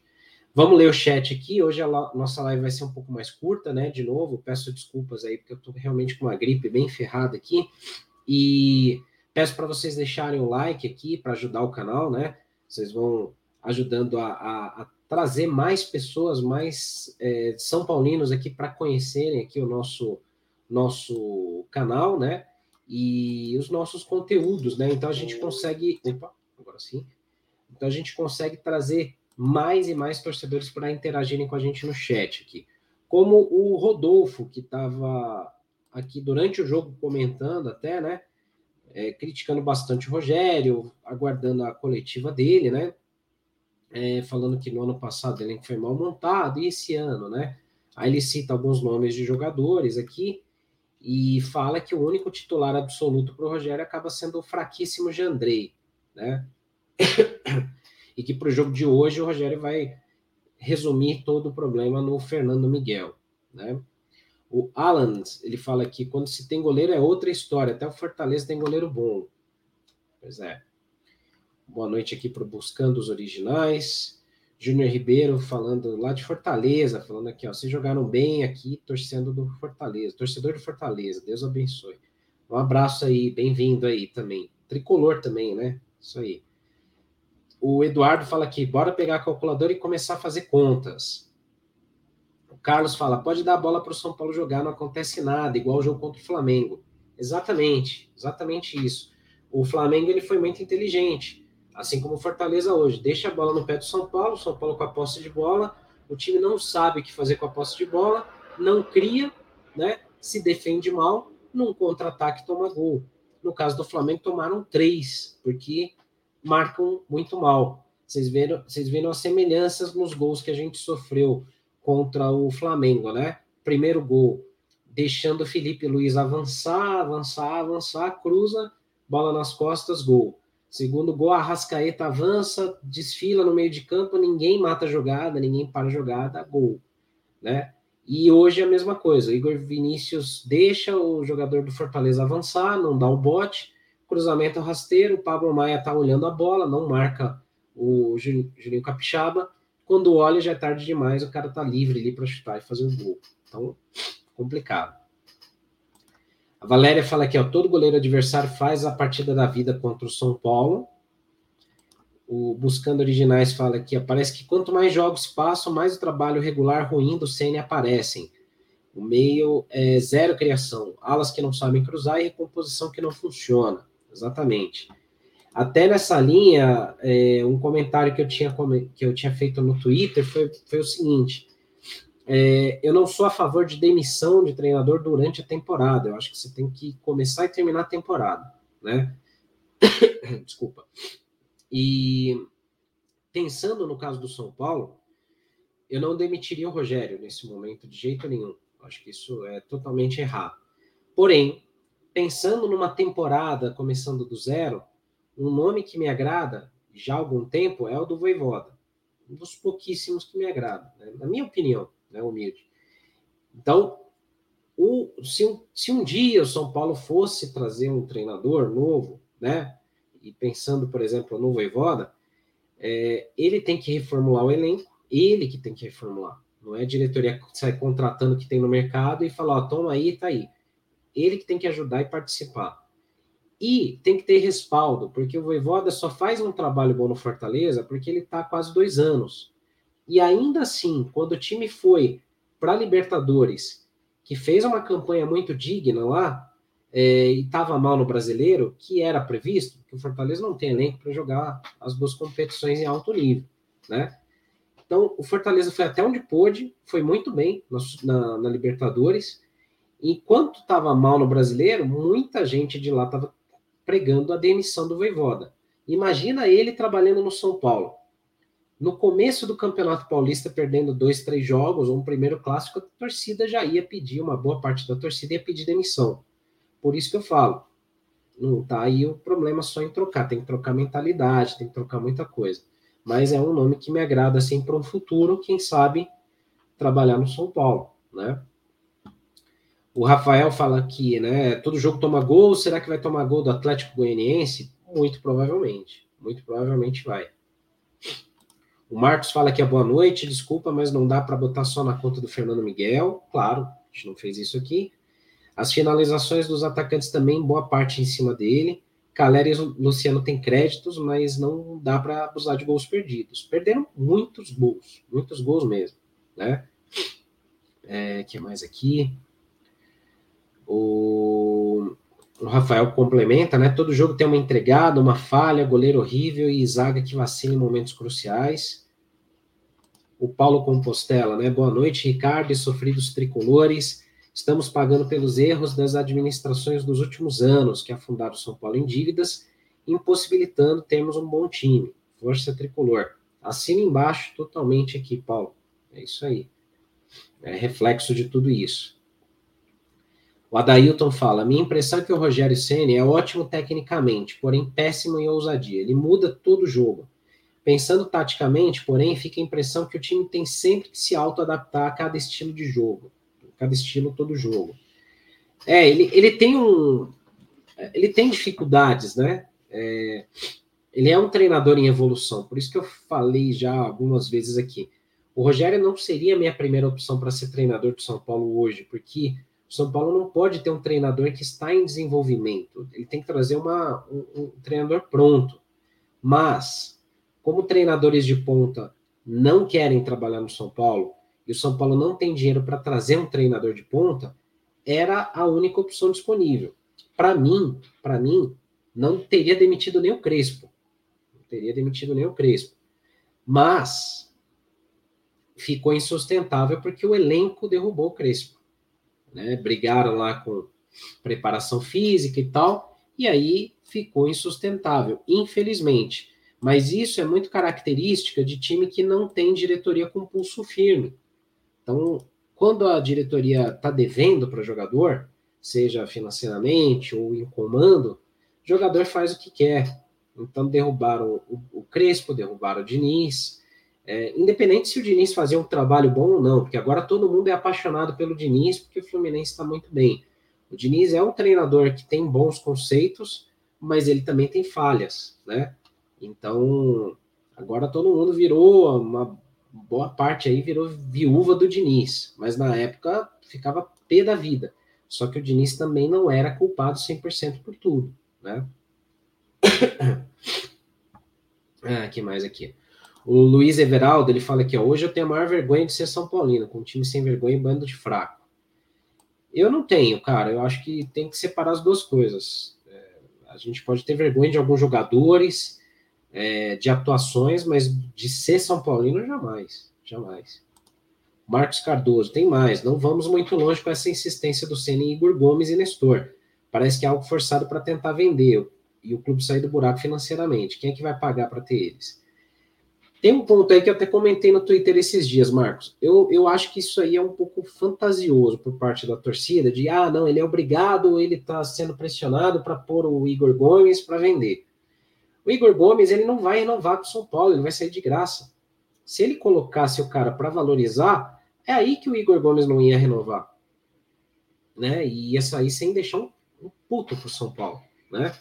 Vamos ler o chat aqui. Hoje a nossa live vai ser um pouco mais curta, né? De novo, peço desculpas aí, porque eu estou realmente com uma gripe bem ferrada aqui. E peço para vocês deixarem o like aqui para ajudar o canal, né? Vocês vão ajudando a, a, a trazer mais pessoas, mais é, São Paulinos aqui para conhecerem aqui o nosso, nosso canal, né? E os nossos conteúdos, né? Então a gente consegue. Opa, agora sim. Então a gente consegue trazer mais e mais torcedores para interagirem com a gente no chat aqui. Como o Rodolfo, que estava aqui durante o jogo comentando até, né? É, criticando bastante o Rogério, aguardando a coletiva dele, né? É, falando que no ano passado ele foi mal montado, e esse ano, né? Aí ele cita alguns nomes de jogadores aqui e fala que o único titular absoluto para o Rogério acaba sendo o fraquíssimo Jandrei, né? e que para o jogo de hoje o Rogério vai resumir todo o problema no Fernando Miguel, né? O Alan, ele fala que quando se tem goleiro é outra história, até o Fortaleza tem goleiro bom. Pois é. Boa noite aqui para Buscando os Originais. Júnior Ribeiro falando lá de Fortaleza, falando aqui, ó, vocês jogaram bem aqui, torcendo do Fortaleza, torcedor do Fortaleza, Deus abençoe. Um abraço aí, bem-vindo aí também. Tricolor também, né? Isso aí. O Eduardo fala aqui, bora pegar a calculadora e começar a fazer contas. O Carlos fala, pode dar a bola para o São Paulo jogar, não acontece nada, igual o jogo contra o Flamengo. Exatamente, exatamente isso. O Flamengo ele foi muito inteligente, assim como o Fortaleza hoje. Deixa a bola no pé do São Paulo, o São Paulo com a posse de bola, o time não sabe o que fazer com a posse de bola, não cria, né? Se defende mal, num contra-ataque toma gol. No caso do Flamengo, tomaram três, porque marcam muito mal. Vocês viram, vocês viram as semelhanças nos gols que a gente sofreu contra o Flamengo, né? Primeiro gol, deixando o Felipe Luiz avançar, avançar, avançar, cruza, bola nas costas, gol. Segundo gol, a Rascaeta avança, desfila no meio de campo, ninguém mata a jogada, ninguém para a jogada, gol, né? E hoje é a mesma coisa. Igor Vinícius deixa o jogador do Fortaleza avançar, não dá o bote, cruzamento rasteiro, o Pablo Maia tá olhando a bola, não marca o Juninho Capixaba. Quando olha, já é tarde demais, o cara tá livre ali para chutar e fazer o gol. Então, complicado. A Valéria fala aqui, ó, todo goleiro adversário faz a partida da vida contra o São Paulo. O Buscando Originais fala aqui, ó, parece que quanto mais jogos passam, mais o trabalho regular ruim do CN aparecem. O meio é zero criação, alas que não sabem cruzar e recomposição que não funciona. Exatamente. Até nessa linha, é, um comentário que eu, tinha, que eu tinha feito no Twitter foi, foi o seguinte: é, eu não sou a favor de demissão de treinador durante a temporada. Eu acho que você tem que começar e terminar a temporada, né? Desculpa. E pensando no caso do São Paulo, eu não demitiria o Rogério nesse momento de jeito nenhum. Acho que isso é totalmente errado. Porém, pensando numa temporada começando do zero, um nome que me agrada já há algum tempo é o do Voivoda. Um dos pouquíssimos que me agrada, né? na minha opinião, né, humilde. Então, o, se, um, se um dia o São Paulo fosse trazer um treinador novo, né, e pensando, por exemplo, no Voivoda, é, ele tem que reformular o elenco, ele que tem que reformular. Não é a diretoria que sai contratando o que tem no mercado e falar, ó, toma aí, tá aí. Ele que tem que ajudar e participar. E tem que ter respaldo, porque o Voivoda só faz um trabalho bom no Fortaleza porque ele está quase dois anos. E ainda assim, quando o time foi para Libertadores, que fez uma campanha muito digna lá, é, e estava mal no brasileiro, que era previsto, que o Fortaleza não tem elenco para jogar as duas competições em alto nível, né? Então, o Fortaleza foi até onde pôde, foi muito bem na, na Libertadores. Enquanto estava mal no brasileiro, muita gente de lá estava pregando a demissão do Voivoda. Imagina ele trabalhando no São Paulo. No começo do Campeonato Paulista, perdendo dois, três jogos, ou um primeiro clássico, a torcida já ia pedir, uma boa parte da torcida ia pedir demissão. Por isso que eu falo, não tá aí o problema só em trocar, tem que trocar mentalidade, tem que trocar muita coisa mas é um nome que me agrada assim para um futuro, quem sabe trabalhar no São Paulo, né? O Rafael fala aqui, né? Todo jogo toma gol, será que vai tomar gol do Atlético Goianiense? Muito provavelmente, muito provavelmente vai. O Marcos fala aqui a boa noite, desculpa, mas não dá para botar só na conta do Fernando Miguel. Claro, a gente não fez isso aqui. As finalizações dos atacantes também, boa parte em cima dele. Caleri e Luciano têm créditos, mas não dá para abusar de gols perdidos. Perderam muitos gols, muitos gols mesmo, né? É, que mais aqui? O, o, Rafael complementa, né? Todo jogo tem uma entregada, uma falha, goleiro horrível e zaga que vacila em momentos cruciais. O Paulo Compostela, né? Boa noite, Ricardo e sofridos tricolores. Estamos pagando pelos erros das administrações dos últimos anos, que afundaram São Paulo em dívidas, impossibilitando termos um bom time. Força tricolor. Assina embaixo totalmente aqui, Paulo. É isso aí. É reflexo de tudo isso. O Adailton fala: minha impressão é que o Rogério Senna é ótimo tecnicamente, porém péssimo em ousadia. Ele muda todo o jogo. Pensando taticamente, porém, fica a impressão que o time tem sempre que se auto-adaptar a cada estilo de jogo cada estilo, todo jogo. É, ele, ele tem um. Ele tem dificuldades, né? É, ele é um treinador em evolução, por isso que eu falei já algumas vezes aqui. O Rogério não seria a minha primeira opção para ser treinador do São Paulo hoje, porque o São Paulo não pode ter um treinador que está em desenvolvimento. Ele tem que trazer uma, um, um treinador pronto. Mas, como treinadores de ponta não querem trabalhar no São Paulo, e o São Paulo não tem dinheiro para trazer um treinador de ponta, era a única opção disponível. Para mim, para mim, não teria demitido nem o Crespo. Não teria demitido nem o Crespo. Mas ficou insustentável porque o elenco derrubou o Crespo. Né? Brigaram lá com preparação física e tal, e aí ficou insustentável, infelizmente. Mas isso é muito característica de time que não tem diretoria com pulso firme. Então, quando a diretoria está devendo para o jogador, seja financeiramente ou em comando, o jogador faz o que quer. Então, derrubaram o, o Crespo, derrubaram o Diniz. É, independente se o Diniz fazia um trabalho bom ou não, porque agora todo mundo é apaixonado pelo Diniz, porque o Fluminense está muito bem. O Diniz é um treinador que tem bons conceitos, mas ele também tem falhas, né? Então, agora todo mundo virou uma boa parte aí virou viúva do Diniz, mas na época ficava pé da vida. Só que o Diniz também não era culpado 100% por tudo, né? ah, que mais aqui? O Luiz Everaldo, ele fala aqui, ó, hoje eu tenho a maior vergonha de ser São Paulino, com um time sem vergonha e bando de fraco. Eu não tenho, cara, eu acho que tem que separar as duas coisas. É, a gente pode ter vergonha de alguns jogadores, é, de atuações, mas de ser São Paulino, jamais, jamais. Marcos Cardoso, tem mais. Não vamos muito longe com essa insistência do Senna em Igor Gomes e Nestor. Parece que é algo forçado para tentar vender e o clube sair do buraco financeiramente. Quem é que vai pagar para ter eles? Tem um ponto aí que eu até comentei no Twitter esses dias, Marcos. Eu, eu acho que isso aí é um pouco fantasioso por parte da torcida, de ah, não, ele é obrigado, ele está sendo pressionado para pôr o Igor Gomes para vender. O Igor Gomes ele não vai renovar com o São Paulo, ele vai sair de graça. Se ele colocasse o cara para valorizar, é aí que o Igor Gomes não ia renovar. Né? E ia sair sem deixar um, um puto pro São Paulo. Né?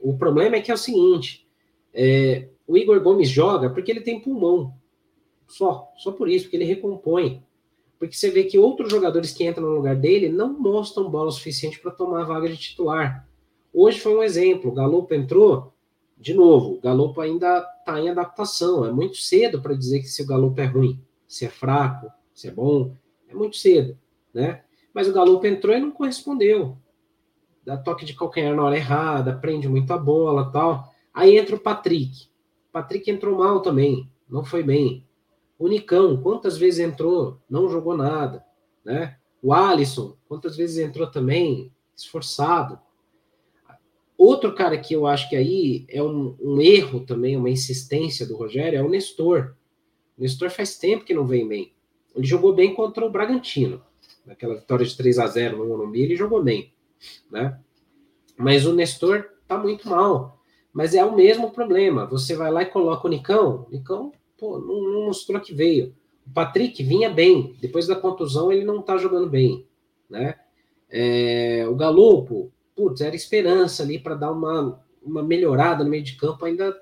O problema é que é o seguinte: é, o Igor Gomes joga porque ele tem pulmão. Só, só por isso, porque ele recompõe. Porque você vê que outros jogadores que entram no lugar dele não mostram bola suficiente para tomar a vaga de titular. Hoje foi um exemplo: o Galopo entrou, de novo, o Galopo ainda está em adaptação. É muito cedo para dizer que se o Galopo é ruim, se é fraco, se é bom, é muito cedo, né? Mas o Galo entrou e não correspondeu. Dá toque de calcanhar na hora errada, prende muito a bola tal. Aí entra o Patrick. Patrick entrou mal também, não foi bem. O Nicão, quantas vezes entrou, não jogou nada, né? O Alisson, quantas vezes entrou também, esforçado. Outro cara que eu acho que aí é um, um erro também, uma insistência do Rogério, é o Nestor. O Nestor faz tempo que não vem bem. Ele jogou bem contra o Bragantino. Naquela vitória de 3 a 0 no Morumbi, ele jogou bem. Né? Mas o Nestor tá muito mal. Mas é o mesmo problema. Você vai lá e coloca o Nicão. Nicão pô, não, não mostrou que veio. O Patrick vinha bem. Depois da contusão, ele não tá jogando bem. Né? É, o Galopo, putz, era esperança ali para dar uma, uma melhorada no meio de campo, ainda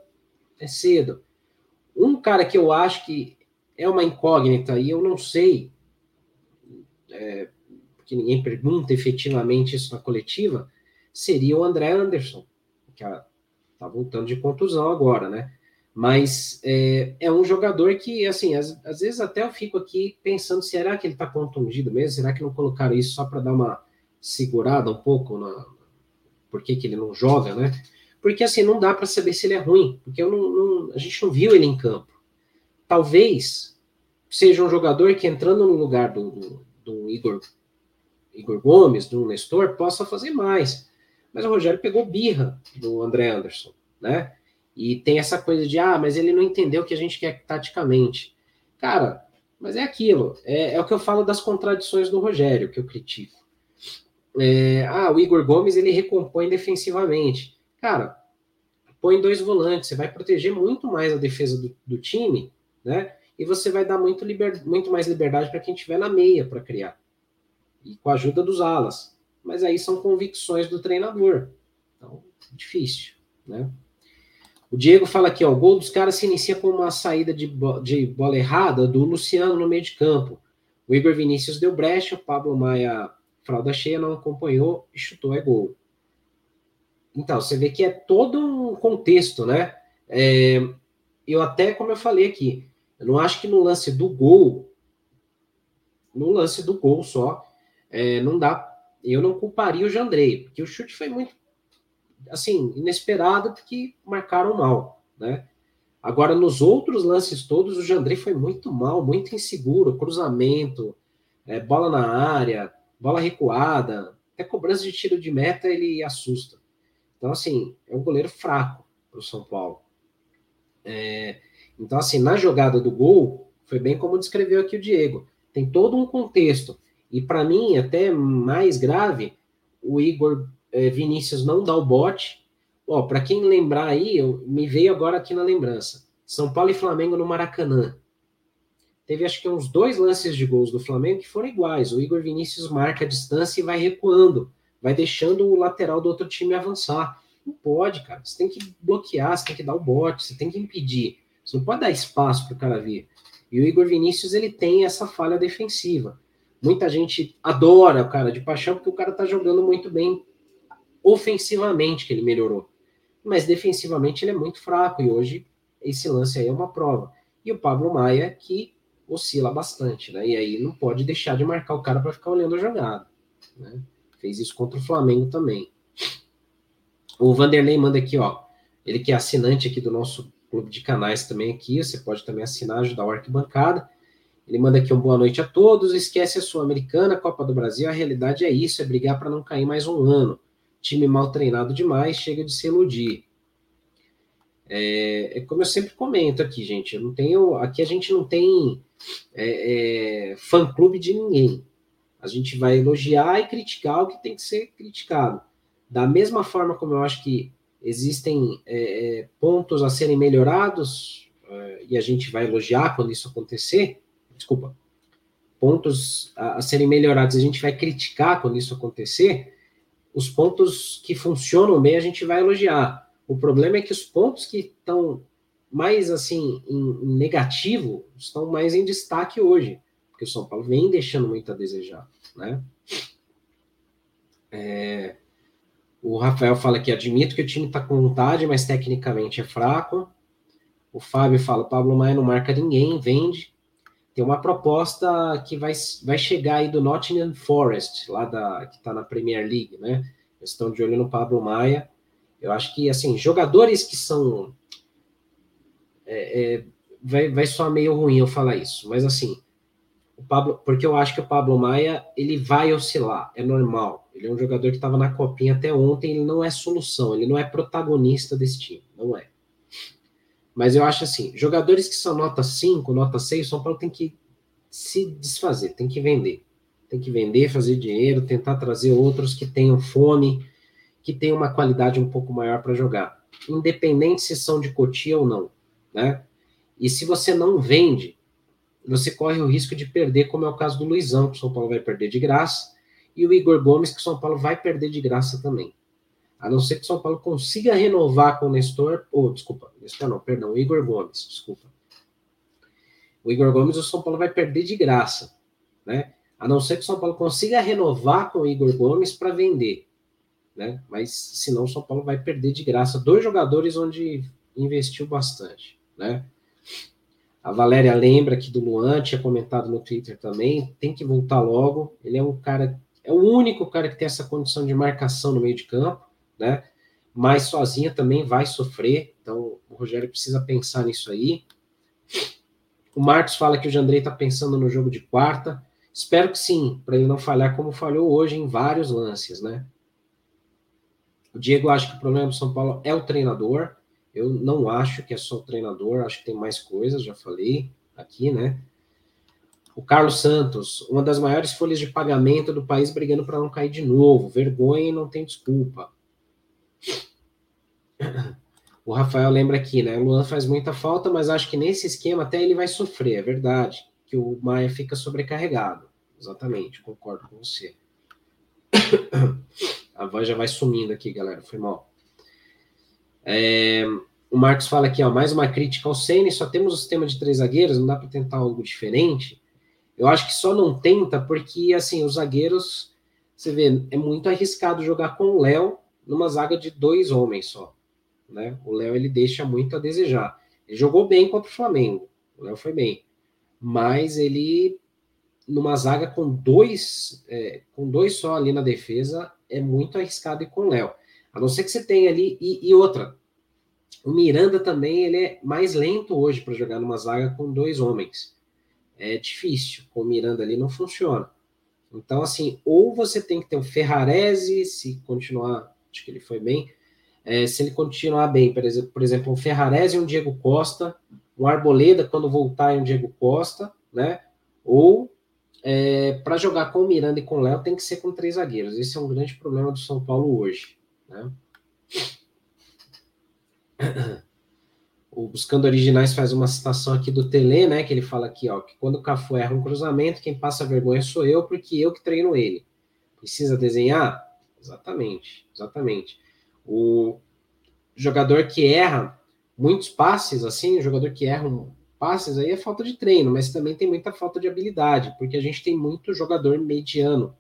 é cedo. Um cara que eu acho que é uma incógnita e eu não sei, é, porque ninguém pergunta efetivamente isso na coletiva, seria o André Anderson, que está voltando de contusão agora, né? Mas é, é, um jogador que, assim, às, às, vezes até eu fico aqui pensando, será que ele está contundido mesmo? Será que não colocaram isso só para dar uma segurada um pouco na, por que, que ele não joga, né? Porque assim, não dá para saber se ele é ruim, porque não, não, a gente não viu ele em campo talvez seja um jogador que entrando no lugar do, do, do Igor, Igor Gomes, do Nestor, possa fazer mais. Mas o Rogério pegou birra do André Anderson, né? E tem essa coisa de, ah, mas ele não entendeu o que a gente quer taticamente. Cara, mas é aquilo. É, é o que eu falo das contradições do Rogério, que eu critico. É, ah, o Igor Gomes, ele recompõe defensivamente. Cara, põe dois volantes, você vai proteger muito mais a defesa do, do time né? E você vai dar muito, liber, muito mais liberdade para quem estiver na meia para criar. E com a ajuda dos alas. Mas aí são convicções do treinador. Então, difícil, né? O Diego fala aqui, ó, o gol dos caras se inicia com uma saída de, de bola errada do Luciano no meio de campo. O Igor Vinícius deu brecha, o Pablo Maia, fralda cheia, não acompanhou e chutou, é gol. Então, você vê que é todo um contexto, né? É, eu até, como eu falei aqui, eu não acho que no lance do gol, no lance do gol só, é, não dá. Eu não culparia o Jandrei, porque o chute foi muito, assim, inesperado, porque marcaram mal, né? Agora, nos outros lances todos, o Jandrei foi muito mal, muito inseguro, cruzamento, é, bola na área, bola recuada, até cobrança de tiro de meta ele assusta. Então, assim, é um goleiro fraco para o São Paulo. É, então, assim, na jogada do gol, foi bem como descreveu aqui o Diego. Tem todo um contexto. E para mim, até mais grave, o Igor é, Vinícius não dá o bote. Ó, para quem lembrar aí, eu, me veio agora aqui na lembrança. São Paulo e Flamengo no Maracanã. Teve acho que uns dois lances de gols do Flamengo que foram iguais. O Igor Vinícius marca a distância e vai recuando, vai deixando o lateral do outro time avançar. Não pode, cara. Você tem que bloquear, você tem que dar o bote, você tem que impedir. Você não pode dar espaço para o cara vir. E o Igor Vinícius ele tem essa falha defensiva. Muita gente adora o cara de paixão porque o cara tá jogando muito bem ofensivamente, que ele melhorou. Mas defensivamente ele é muito fraco e hoje esse lance aí é uma prova. E o Pablo Maia que oscila bastante, né? E aí não pode deixar de marcar o cara para ficar olhando a jogada, né? Fez isso contra o Flamengo também. O Vanderlei manda aqui, ó. Ele que é assinante aqui do nosso clube de canais também aqui, você pode também assinar, ajudar o Arquibancada. Ele manda aqui um boa noite a todos. Esquece a Sul-Americana, Copa do Brasil. A realidade é isso, é brigar para não cair mais um ano. Time mal treinado demais, chega de se iludir. É, é como eu sempre comento aqui, gente. Eu não tenho, aqui a gente não tem é, é, fã-clube de ninguém. A gente vai elogiar e criticar o que tem que ser criticado. Da mesma forma como eu acho que existem é, é, pontos a serem melhorados, é, e a gente vai elogiar quando isso acontecer, desculpa, pontos a, a serem melhorados, a gente vai criticar quando isso acontecer, os pontos que funcionam bem a gente vai elogiar. O problema é que os pontos que estão mais assim em, negativo estão mais em destaque hoje, porque o São Paulo vem deixando muito a desejar, né? É, o Rafael fala que admito que o time está com vontade, mas tecnicamente é fraco. O Fábio fala: Pablo Maia não marca ninguém, vende. Tem uma proposta que vai, vai chegar aí do Nottingham Forest, lá da, que está na Premier League, né? Eles estão de olho no Pablo Maia. Eu acho que, assim, jogadores que são. É, é, vai, vai soar meio ruim eu falar isso, mas assim, o Pablo, porque eu acho que o Pablo Maia ele vai oscilar, é normal. Ele é um jogador que estava na copinha até ontem, ele não é solução, ele não é protagonista desse time, não é. Mas eu acho assim, jogadores que são nota 5, nota 6, o São Paulo tem que se desfazer, tem que vender. Tem que vender, fazer dinheiro, tentar trazer outros que tenham fome, que tenham uma qualidade um pouco maior para jogar. Independente se são de cotia ou não, né? E se você não vende, você corre o risco de perder, como é o caso do Luizão, que o São Paulo vai perder de graça, e o Igor Gomes, que o São Paulo vai perder de graça também. A não ser que o São Paulo consiga renovar com o Nestor, ou, desculpa, Nestor não, perdão, Igor Gomes, desculpa. O Igor Gomes, o São Paulo vai perder de graça, né? A não ser que o São Paulo consiga renovar com o Igor Gomes para vender, né? Mas senão o São Paulo vai perder de graça dois jogadores onde investiu bastante, né? A Valéria lembra que do Luan, tinha comentado no Twitter também, tem que voltar logo. Ele é um cara, é o único cara que tem essa condição de marcação no meio de campo né? Mas sozinha também vai sofrer, então o Rogério precisa pensar nisso aí. O Marcos fala que o Jandrei está pensando no jogo de quarta. Espero que sim, para ele não falhar como falhou hoje em vários lances, né? O Diego acha que o problema do São Paulo é o treinador. Eu não acho que é só o treinador, acho que tem mais coisas, já falei aqui, né? O Carlos Santos, uma das maiores folhas de pagamento do país brigando para não cair de novo. Vergonha e não tem desculpa. O Rafael lembra aqui, né? O Luan faz muita falta, mas acho que nesse esquema até ele vai sofrer, é verdade. Que o Maia fica sobrecarregado. Exatamente, concordo com você. A voz já vai sumindo aqui, galera. Foi mal. É, o Marcos fala aqui, ó, mais uma crítica ao Senna, só temos o sistema de três zagueiros, não dá para tentar algo diferente. Eu acho que só não tenta porque, assim, os zagueiros, você vê, é muito arriscado jogar com o Léo numa zaga de dois homens só. Né? O Léo ele deixa muito a desejar. Ele jogou bem contra o Flamengo, o Léo foi bem, mas ele numa zaga com dois, é, com dois só ali na defesa é muito arriscado ir com o Léo. A não ser que você tenha ali e, e outra. O Miranda também ele é mais lento hoje para jogar numa zaga com dois homens. É difícil. Com o Miranda ali não funciona. Então, assim, ou você tem que ter o Ferrarese, se continuar acho que ele foi bem. É, se ele continuar bem, por exemplo, por exemplo, um Ferrarese e um Diego Costa, um Arboleda quando voltar e um Diego Costa, né? Ou é, para jogar com o Miranda e com o Léo tem que ser com três zagueiros. Esse é um grande problema do São Paulo hoje, né? O Buscando Originais faz uma citação aqui do Tele, né? Que ele fala aqui, ó, que quando o Cafu erra um cruzamento, quem passa vergonha sou eu, porque eu que treino ele. Precisa desenhar? Exatamente, exatamente. O jogador que erra muitos passes, assim, o jogador que erra um, passes aí é falta de treino, mas também tem muita falta de habilidade, porque a gente tem muito jogador mediano,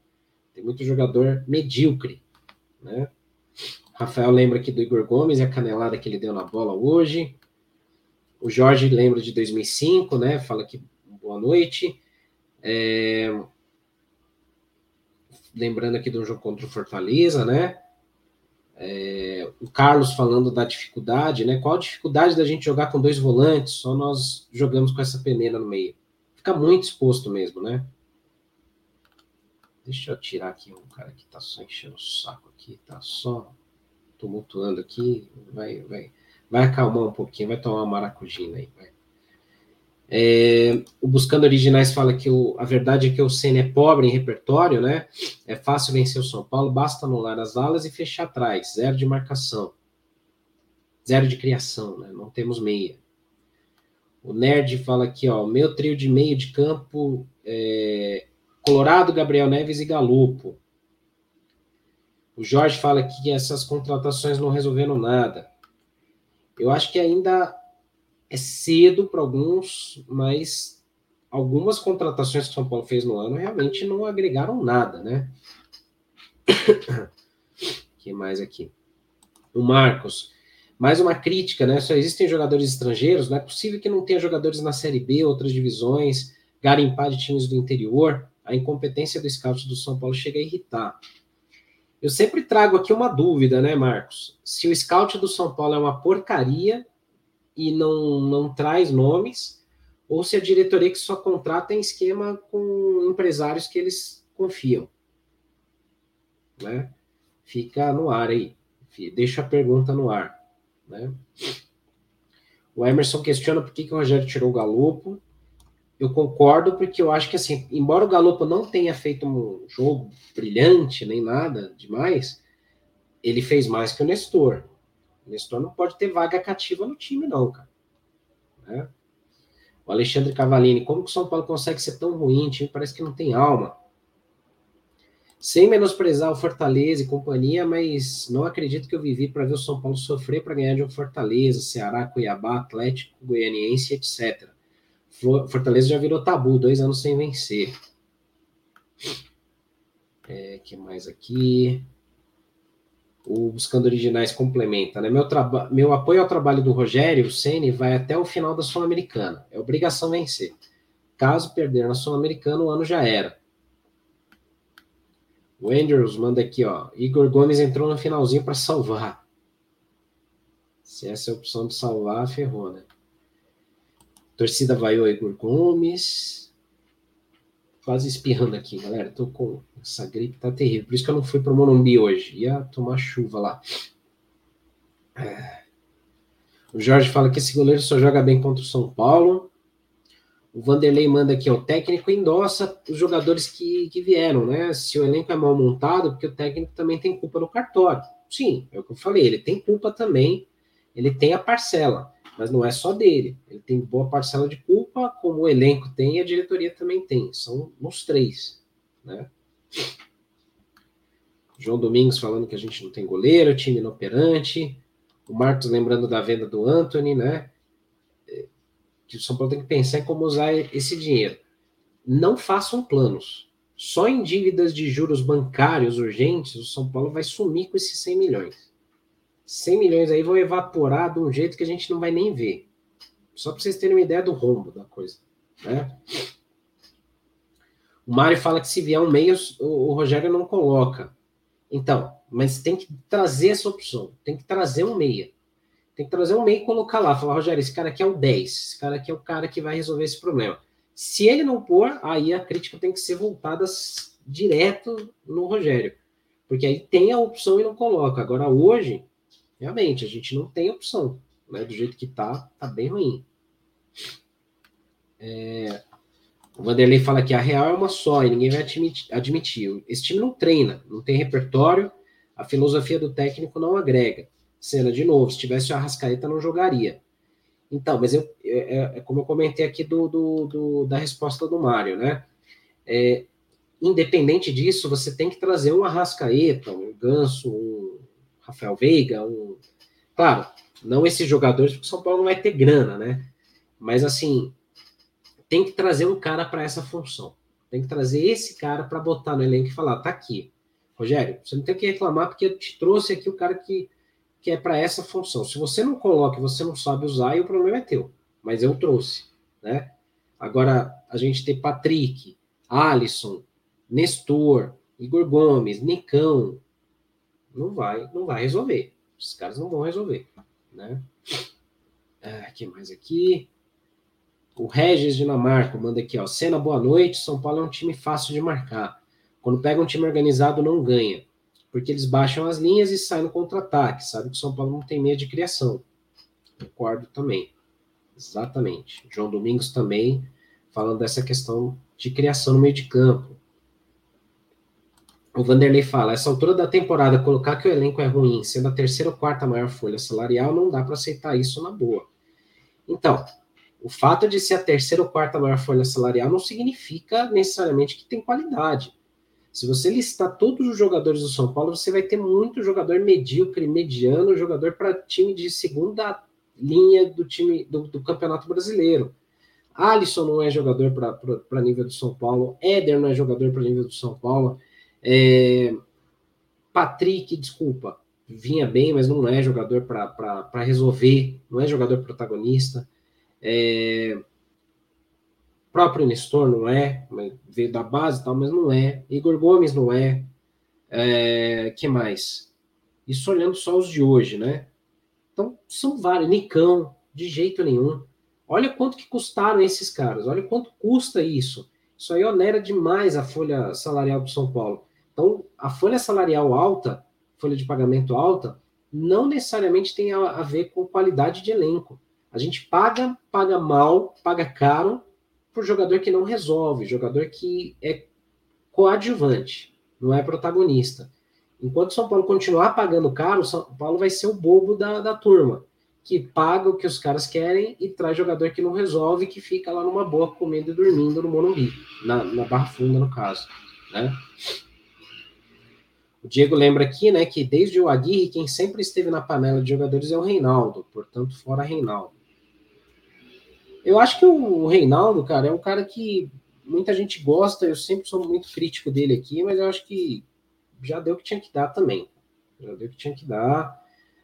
tem muito jogador medíocre, né? Rafael lembra aqui do Igor Gomes e a canelada que ele deu na bola hoje. O Jorge lembra de 2005, né? Fala que boa noite. É... Lembrando aqui do jogo contra o Fortaleza, né? É... O Carlos falando da dificuldade, né? Qual a dificuldade da gente jogar com dois volantes? Só nós jogamos com essa peneira no meio. Fica muito exposto mesmo, né? Deixa eu tirar aqui um cara que tá só enchendo o saco aqui, tá só tumultuando aqui. Vai, vai, vai acalmar um pouquinho, vai tomar uma maracujina aí, vai. É, o Buscando Originais fala que o, a verdade é que o Senna é pobre em repertório, né? É fácil vencer o São Paulo, basta anular as alas e fechar atrás. Zero de marcação. Zero de criação, né? Não temos meia. O Nerd fala aqui, ó. Meu trio de meio de campo é Colorado, Gabriel Neves e Galupo. O Jorge fala que essas contratações não resolveram nada. Eu acho que ainda é cedo para alguns, mas algumas contratações que o São Paulo fez no ano realmente não agregaram nada, né? que mais aqui? O Marcos. Mais uma crítica, né? Só existem jogadores estrangeiros, não é possível que não tenha jogadores na Série B, outras divisões, garimpar de times do interior. A incompetência do scout do São Paulo chega a irritar. Eu sempre trago aqui uma dúvida, né, Marcos? Se o scout do São Paulo é uma porcaria e não, não traz nomes, ou se a diretoria que só contrata em esquema com empresários que eles confiam. Né? Fica no ar aí. Deixa a pergunta no ar. Né? O Emerson questiona por que, que o Rogério tirou o Galopo. Eu concordo, porque eu acho que, assim, embora o Galopo não tenha feito um jogo brilhante, nem nada demais, ele fez mais que o Nestor. Nestor não pode ter vaga cativa no time, não, cara. Né? O Alexandre Cavalini, como que o São Paulo consegue ser tão ruim? O time parece que não tem alma. Sem menosprezar o Fortaleza e companhia, mas não acredito que eu vivi para ver o São Paulo sofrer para ganhar de um Fortaleza, Ceará, Cuiabá, Atlético, Goianiense, etc. Fortaleza já virou tabu, dois anos sem vencer. É, que mais aqui? O Buscando Originais complementa, né? Meu, meu apoio ao trabalho do Rogério Ceni vai até o final da Sul-Americana. É obrigação vencer. Caso perder na Sul-Americana, o ano já era. O Andrews manda aqui, ó. Igor Gomes entrou no finalzinho para salvar. Se essa é a opção de salvar, ferrou, né? Torcida vai o Igor Gomes quase espirrando aqui, galera. Tô com essa gripe, tá terrível. Por isso que eu não fui pro Morumbi hoje. Ia tomar chuva lá. É. O Jorge fala que esse goleiro só joga bem contra o São Paulo. O Vanderlei manda aqui, ó, o técnico endossa os jogadores que, que vieram, né? Se o elenco é mal montado, porque o técnico também tem culpa no cartório. Sim, é o que eu falei, ele tem culpa também, ele tem a parcela mas não é só dele. Ele tem boa parcela de culpa, como o elenco tem e a diretoria também tem. São os três, né? João Domingos falando que a gente não tem goleiro, time inoperante. O Marcos lembrando da venda do Anthony, né? Que o São Paulo tem que pensar em como usar esse dinheiro. Não façam planos. Só em dívidas de juros bancários urgentes, o São Paulo vai sumir com esses 100 milhões. 100 milhões aí vão evaporar de um jeito que a gente não vai nem ver. Só para vocês terem uma ideia do rombo da coisa. Né? O Mário fala que se vier um meio, o, Rogério não coloca. Então, mas tem que trazer essa opção. Tem que trazer um meia. Tem que trazer um meio e colocar lá. Falar, Rogério, esse cara aqui é o 10. Esse cara aqui é o cara que vai resolver esse problema. Se ele não pôr, aí a crítica tem que ser voltada direto no Rogério. Porque aí tem a opção e não coloca. Agora, hoje, realmente, a gente não tem opção. Né? Do jeito que tá, tá bem ruim. É, o Vanderlei fala que a real é uma só e ninguém vai admitir. Esse time não treina, não tem repertório, a filosofia do técnico não agrega. Cena, de novo, se tivesse o Arrascaeta, não jogaria. Então, mas eu, é, é, é como eu comentei aqui do, do, do, da resposta do Mário, né? É, independente disso, você tem que trazer um Arrascaeta, um Ganso, um Rafael Veiga, um... claro, não esses jogadores, porque o São Paulo não vai ter grana, né? Mas assim, tem que trazer um cara para essa função. Tem que trazer esse cara para botar no elenco e falar: tá aqui, Rogério, você não tem que reclamar porque eu te trouxe aqui o cara que, que é para essa função. Se você não coloca, você não sabe usar, e o problema é teu. Mas eu trouxe, né? Agora a gente tem Patrick, Alisson, Nestor, Igor Gomes, Nicão, não vai, não vai resolver. Os caras não vão resolver, né? Ah, que mais aqui? O Regis Dinamarca manda aqui, ó. Cena, boa noite. São Paulo é um time fácil de marcar. Quando pega um time organizado, não ganha. Porque eles baixam as linhas e saem no contra-ataque. Sabe que o São Paulo não tem meia de criação. Concordo também. Exatamente. João Domingos também falando dessa questão de criação no meio de campo. O Vanderlei fala: essa altura da temporada, colocar que o elenco é ruim, sendo a terceira ou quarta maior folha salarial, não dá para aceitar isso na boa. Então, o fato de ser a terceira ou quarta maior folha salarial não significa necessariamente que tem qualidade. Se você listar todos os jogadores do São Paulo, você vai ter muito jogador medíocre, mediano, jogador para time de segunda linha do time do, do Campeonato Brasileiro. Alisson não é jogador para nível do São Paulo, Éder não é jogador para nível do São Paulo, é, Patrick, desculpa, vinha bem, mas não é jogador para resolver, não é jogador protagonista. É, próprio Nestor não é, veio da base e tal, mas não é. Igor Gomes não é. é. que mais? Isso olhando só os de hoje, né? Então, são vários. Nicão, de jeito nenhum. Olha quanto que custaram esses caras, olha quanto custa isso. Isso aí onera demais a folha salarial do São Paulo. Então, a folha salarial alta, folha de pagamento alta, não necessariamente tem a, a ver com qualidade de elenco. A gente paga, paga mal, paga caro por jogador que não resolve, jogador que é coadjuvante, não é protagonista. Enquanto São Paulo continuar pagando caro, São Paulo vai ser o bobo da, da turma, que paga o que os caras querem e traz jogador que não resolve, que fica lá numa boa comendo e dormindo no Morumbi, na, na Barra Funda, no caso. Né? Diego lembra aqui, né, que desde o Aguirre, quem sempre esteve na panela de jogadores é o Reinaldo, portanto, fora Reinaldo. Eu acho que o Reinaldo, cara, é um cara que muita gente gosta, eu sempre sou muito crítico dele aqui, mas eu acho que já deu o que tinha que dar também. Já deu o que tinha que dar.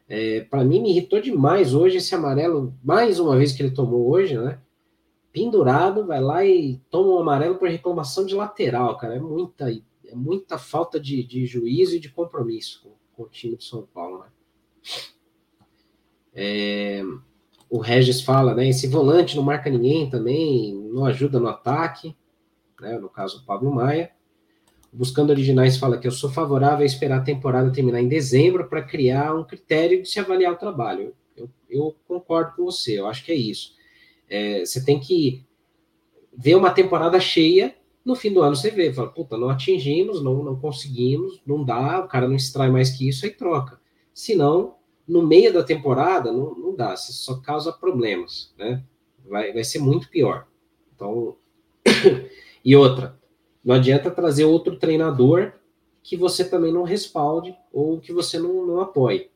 É, para mim, me irritou demais hoje esse amarelo, mais uma vez que ele tomou hoje, né? Pendurado, vai lá e toma um amarelo por reclamação de lateral, cara. É muita, muita falta de, de juízo e de compromisso com, com o time de São Paulo, né? É, o Regis fala, né? Esse volante não marca ninguém também, não ajuda no ataque, né? No caso, o Pablo Maia. Buscando Originais fala que eu sou favorável a esperar a temporada terminar em dezembro para criar um critério de se avaliar o trabalho. Eu, eu concordo com você, eu acho que é isso. É, você tem que ver uma temporada cheia, no fim do ano você vê, fala, puta, não atingimos, não, não conseguimos, não dá, o cara não extrai mais que isso, aí troca. Se não, no meio da temporada, não, não dá, você só causa problemas, né? Vai, vai ser muito pior. Então, e outra, não adianta trazer outro treinador que você também não respalde ou que você não, não apoie.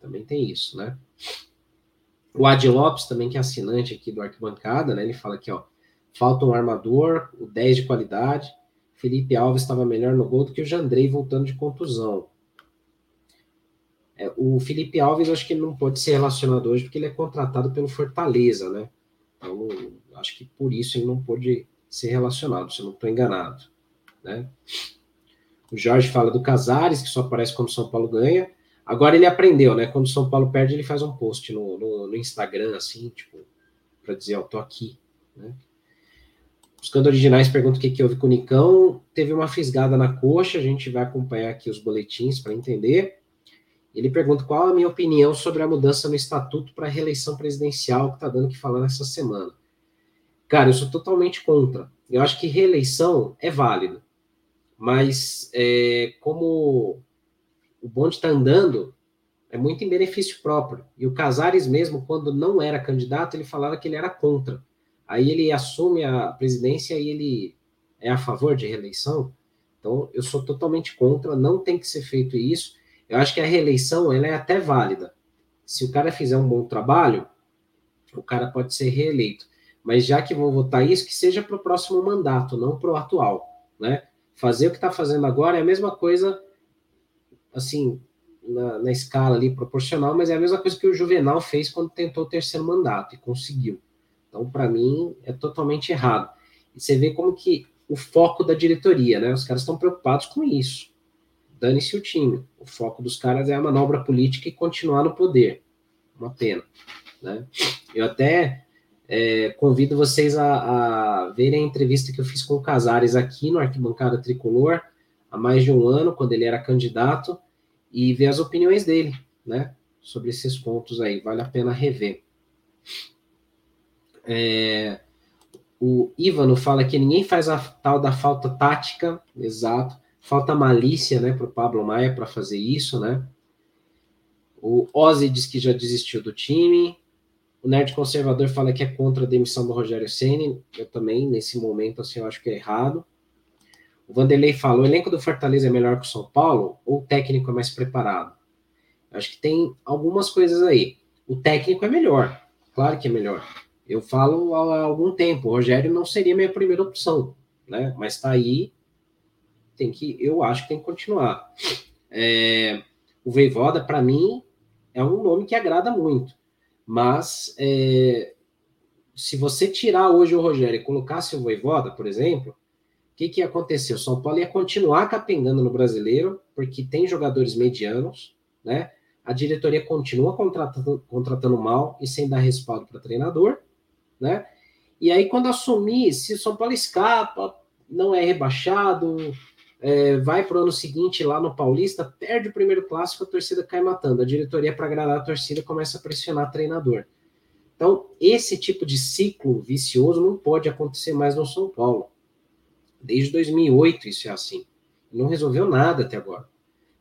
Também tem isso, né? O Adi Lopes, também, que é assinante aqui do Arquibancada, né? Ele fala aqui, ó, falta um armador, o 10 de qualidade. Felipe Alves estava melhor no gol do que o Jandrei voltando de contusão. É, o Felipe Alves acho que não pode ser relacionado hoje porque ele é contratado pelo Fortaleza, né? Então, acho que por isso ele não pode ser relacionado, se eu não estou enganado, né? O Jorge fala do Casares, que só aparece quando o São Paulo ganha. Agora ele aprendeu, né? Quando o São Paulo perde, ele faz um post no, no, no Instagram, assim, tipo, para dizer, ó, tô aqui, né? Buscando originais, pergunta o que, que houve com o Nicão. Teve uma fisgada na coxa, a gente vai acompanhar aqui os boletins para entender. Ele pergunta qual a minha opinião sobre a mudança no estatuto para a reeleição presidencial que está dando que falar nessa semana. Cara, eu sou totalmente contra. Eu acho que reeleição é válido, mas é, como o bonde está andando, é muito em benefício próprio. E o Casares mesmo, quando não era candidato, ele falava que ele era contra. Aí ele assume a presidência e ele é a favor de reeleição. Então, eu sou totalmente contra, não tem que ser feito isso. Eu acho que a reeleição ela é até válida. Se o cara fizer um bom trabalho, o cara pode ser reeleito. Mas já que vão votar isso, que seja para o próximo mandato, não para o atual, né? Fazer o que está fazendo agora é a mesma coisa, assim, na, na, escala ali proporcional, mas é a mesma coisa que o Juvenal fez quando tentou o terceiro mandato e conseguiu. Então, para mim, é totalmente errado. E você vê como que o foco da diretoria, né? Os caras estão preocupados com isso. Dane-se o time. O foco dos caras é a manobra política e continuar no poder. Uma pena. Né? Eu até é, convido vocês a, a, verem a entrevista que eu fiz com o Casares aqui no Arquibancada Tricolor, há mais de um ano, quando ele era candidato, e ver as opiniões dele, né? Sobre esses pontos aí. Vale a pena rever. É, o Ivano fala que ninguém faz a tal da falta tática, exato. Falta malícia, né, para o Pablo Maia para fazer isso, né? O Ozzy diz que já desistiu do time. O Nerd Conservador fala que é contra a demissão do Rogério Ceni. Eu também, nesse momento, assim, eu acho que é errado. O Vanderlei fala: o elenco do Fortaleza é melhor que o São Paulo ou o técnico é mais preparado? Acho que tem algumas coisas aí. O técnico é melhor, claro que é melhor. Eu falo há algum tempo, o Rogério não seria minha primeira opção, né? Mas tá aí, tem que, eu acho que tem que continuar. É, o Veivoda, para mim, é um nome que agrada muito, mas é, se você tirar hoje o Rogério e colocasse o Voivoda, por exemplo, o que, que ia acontecer? O São Paulo ia continuar capengando no brasileiro, porque tem jogadores medianos, né? A diretoria continua contratando, contratando mal e sem dar respaldo para treinador né? E aí, quando assumir, se o São Paulo escapa, não é rebaixado, é, vai para o ano seguinte lá no Paulista, perde o primeiro clássico, a torcida cai matando. A diretoria, para agradar a torcida, começa a pressionar o treinador. Então, esse tipo de ciclo vicioso não pode acontecer mais no São Paulo. Desde 2008 isso é assim. Não resolveu nada até agora.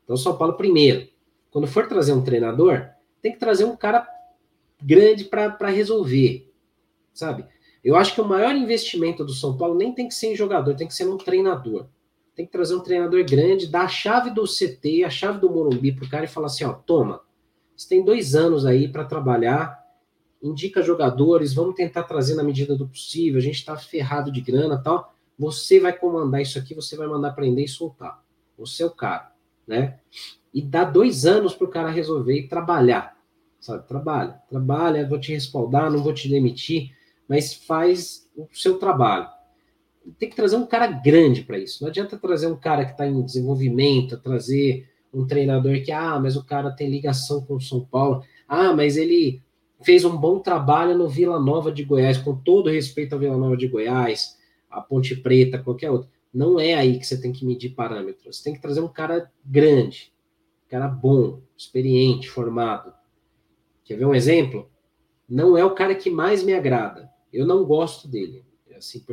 Então, São Paulo, primeiro, quando for trazer um treinador, tem que trazer um cara grande para resolver sabe? Eu acho que o maior investimento do São Paulo nem tem que ser em jogador, tem que ser um treinador. Tem que trazer um treinador grande, dar a chave do CT, a chave do Morumbi pro cara e falar assim, ó, toma, você tem dois anos aí para trabalhar, indica jogadores, vamos tentar trazer na medida do possível, a gente está ferrado de grana tal, você vai comandar isso aqui, você vai mandar prender e soltar. Você é o cara, né? E dá dois anos para o cara resolver e trabalhar, sabe? Trabalha, trabalha, vou te respaldar, não vou te demitir mas faz o seu trabalho. Tem que trazer um cara grande para isso. Não adianta trazer um cara que está em desenvolvimento, trazer um treinador que, ah, mas o cara tem ligação com o São Paulo. Ah, mas ele fez um bom trabalho no Vila Nova de Goiás, com todo respeito ao Vila Nova de Goiás, a Ponte Preta, qualquer outro. Não é aí que você tem que medir parâmetros. Você tem que trazer um cara grande, um cara bom, experiente, formado. Quer ver um exemplo? Não é o cara que mais me agrada, eu não gosto dele. Assim,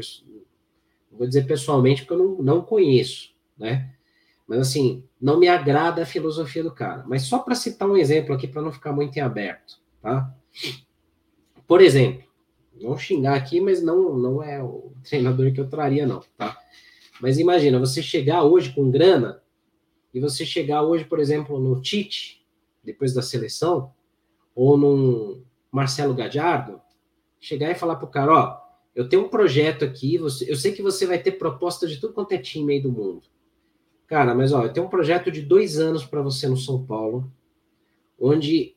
não vou dizer pessoalmente porque eu não, não conheço, né? Mas assim, não me agrada a filosofia do cara. Mas só para citar um exemplo aqui para não ficar muito em aberto, tá? Por exemplo, vou xingar aqui, mas não não é o treinador que eu traria não, tá? Mas imagina, você chegar hoje com grana e você chegar hoje, por exemplo, no Tite, depois da seleção, ou num Marcelo Gadiardo, chegar e falar pro cara, ó, eu tenho um projeto aqui, você, eu sei que você vai ter proposta de tudo quanto é time aí do mundo. Cara, mas ó, eu tenho um projeto de dois anos para você no São Paulo, onde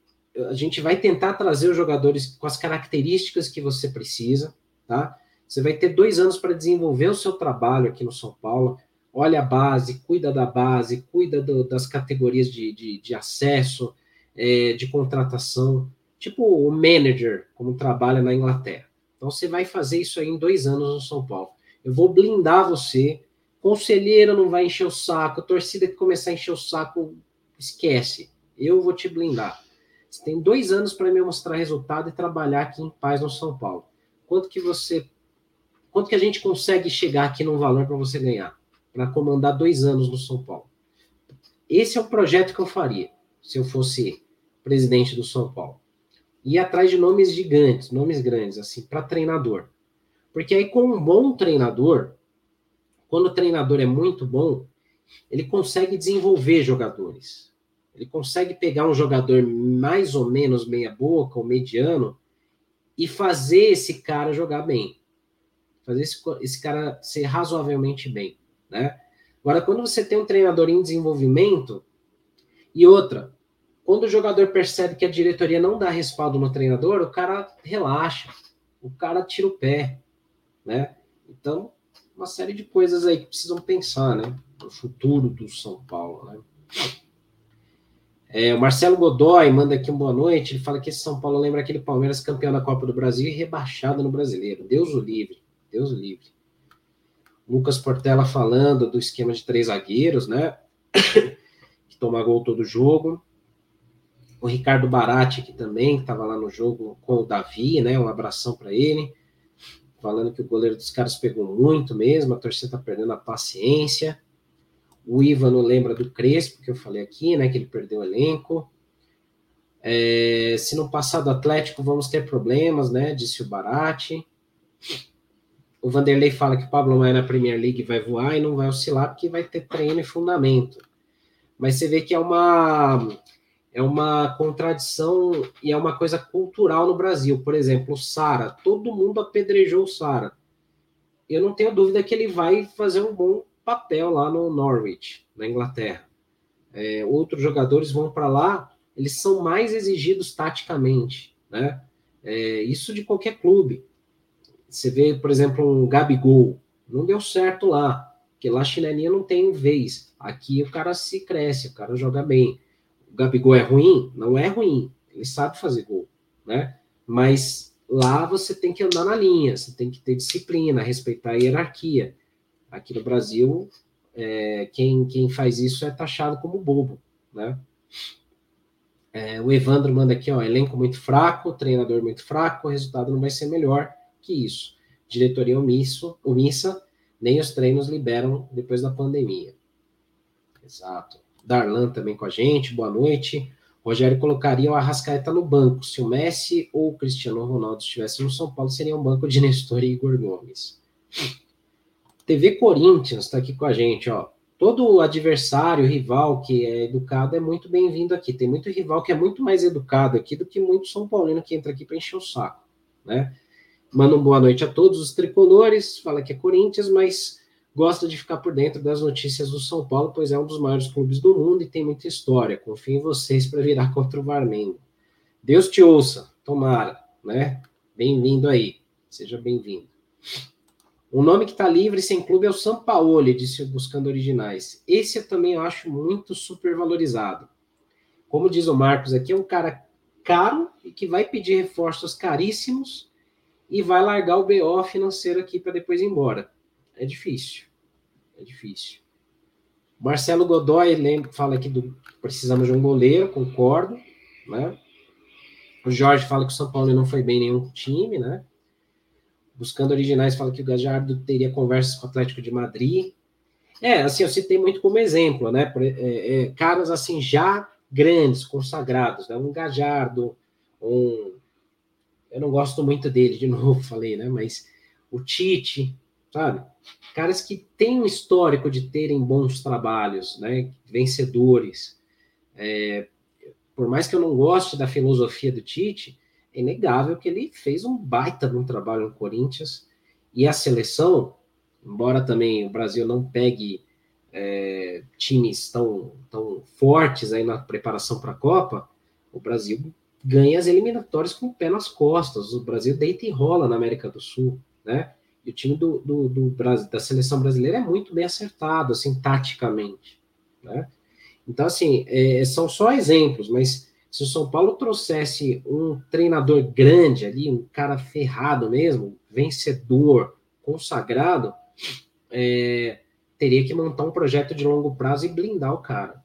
a gente vai tentar trazer os jogadores com as características que você precisa, tá? Você vai ter dois anos para desenvolver o seu trabalho aqui no São Paulo. Olha a base, cuida da base, cuida do, das categorias de, de, de acesso, é, de contratação tipo o manager, como trabalha na Inglaterra. Então você vai fazer isso aí em dois anos no São Paulo. Eu vou blindar você. Conselheiro não vai encher o saco. Torcida que começar a encher o saco, esquece. Eu vou te blindar. Você tem dois anos para me mostrar resultado e trabalhar aqui em paz no São Paulo. Quanto que você. Quanto que a gente consegue chegar aqui num valor para você ganhar? Para comandar dois anos no São Paulo. Esse é o projeto que eu faria se eu fosse presidente do São Paulo ir atrás de nomes gigantes, nomes grandes, assim, para treinador. Porque aí, com um bom treinador, quando o treinador é muito bom, ele consegue desenvolver jogadores. Ele consegue pegar um jogador mais ou menos meia-boca ou mediano e fazer esse cara jogar bem. Fazer esse, esse cara ser razoavelmente bem, né? Agora, quando você tem um treinador em desenvolvimento, e outra, quando o jogador percebe que a diretoria não dá respaldo no treinador, o cara relaxa, o cara tira o pé, né? Então, uma série de coisas aí que precisam pensar, né? O futuro do São Paulo, né? É, o Marcelo Godoy manda aqui uma boa noite. Ele fala que esse São Paulo lembra aquele Palmeiras campeão da Copa do Brasil e rebaixado no Brasileiro. Deus o livre, Deus o livre. Lucas Portela falando do esquema de três zagueiros, né? que toma gol todo jogo. O Ricardo Barati aqui também, que estava lá no jogo com o Davi, né? Um abração para ele falando que o goleiro dos caras pegou muito mesmo, a torcida tá perdendo a paciência. O Ivan não lembra do Crespo, que eu falei aqui, né? Que ele perdeu o elenco. É, se no passado Atlético vamos ter problemas, né? Disse o Barati. O Vanderlei fala que o Pablo Maia na Premier League vai voar e não vai oscilar porque vai ter treino e fundamento. Mas você vê que é uma é uma contradição e é uma coisa cultural no Brasil. Por exemplo, o Sara, todo mundo apedrejou o Sara. Eu não tenho dúvida que ele vai fazer um bom papel lá no Norwich, na Inglaterra. É, outros jogadores vão para lá, eles são mais exigidos taticamente, né? É, isso de qualquer clube. Você vê, por exemplo, um Gabigol, não deu certo lá, porque lá chinelinha não tem vez. Aqui o cara se cresce, o cara joga bem o Gabigol é ruim? Não é ruim. Ele sabe fazer gol, né? Mas lá você tem que andar na linha, você tem que ter disciplina, respeitar a hierarquia. Aqui no Brasil, é, quem, quem faz isso é taxado como bobo, né? É, o Evandro manda aqui, ó, elenco muito fraco, treinador muito fraco, o resultado não vai ser melhor que isso. Diretoria omisso, omissa, nem os treinos liberam depois da pandemia. Exato. Darlan também com a gente, boa noite. Rogério colocaria o Arrascaeta no banco. Se o Messi ou o Cristiano Ronaldo estivessem no São Paulo, seria um banco de Nestor e Igor Gomes. TV Corinthians está aqui com a gente, ó. Todo adversário, rival que é educado é muito bem-vindo aqui. Tem muito rival que é muito mais educado aqui do que muito São Paulino que entra aqui para encher o saco, né? Manda uma boa noite a todos os tricolores. Fala que é Corinthians, mas gosta de ficar por dentro das notícias do São Paulo, pois é um dos maiores clubes do mundo e tem muita história. Confio em vocês para virar contra o Varmengo. Deus te ouça, tomara, né? Bem-vindo aí, seja bem-vindo. O nome que está livre sem clube é o São Paulo, disse Buscando Originais. Esse eu também acho muito supervalorizado. Como diz o Marcos aqui, é um cara caro e que vai pedir reforços caríssimos e vai largar o BO financeiro aqui para depois ir embora é difícil. É difícil. Marcelo Godoy lembra, fala aqui do precisamos de um goleiro, concordo, né? O Jorge fala que o São Paulo não foi bem em nenhum time, né? Buscando originais fala que o Gajardo teria conversas com o Atlético de Madrid. É, assim, eu citei muito como exemplo, né? É, é, caras assim já grandes, consagrados, né? Um Gajardo, um eu não gosto muito dele, de novo falei, né? Mas o Tite, sabe? Caras que têm um histórico de terem bons trabalhos, né? Vencedores. É, por mais que eu não goste da filosofia do Tite, é inegável que ele fez um baita de um trabalho no Corinthians e a seleção, embora também o Brasil não pegue é, times tão, tão fortes aí na preparação para a Copa, o Brasil ganha as eliminatórias com o pé nas costas. O Brasil deita e rola na América do Sul, né? O time do, do, do da seleção brasileira é muito bem acertado, assim, taticamente. Né? Então, assim, é, são só exemplos, mas se o São Paulo trouxesse um treinador grande ali, um cara ferrado mesmo, vencedor, consagrado, é, teria que montar um projeto de longo prazo e blindar o cara.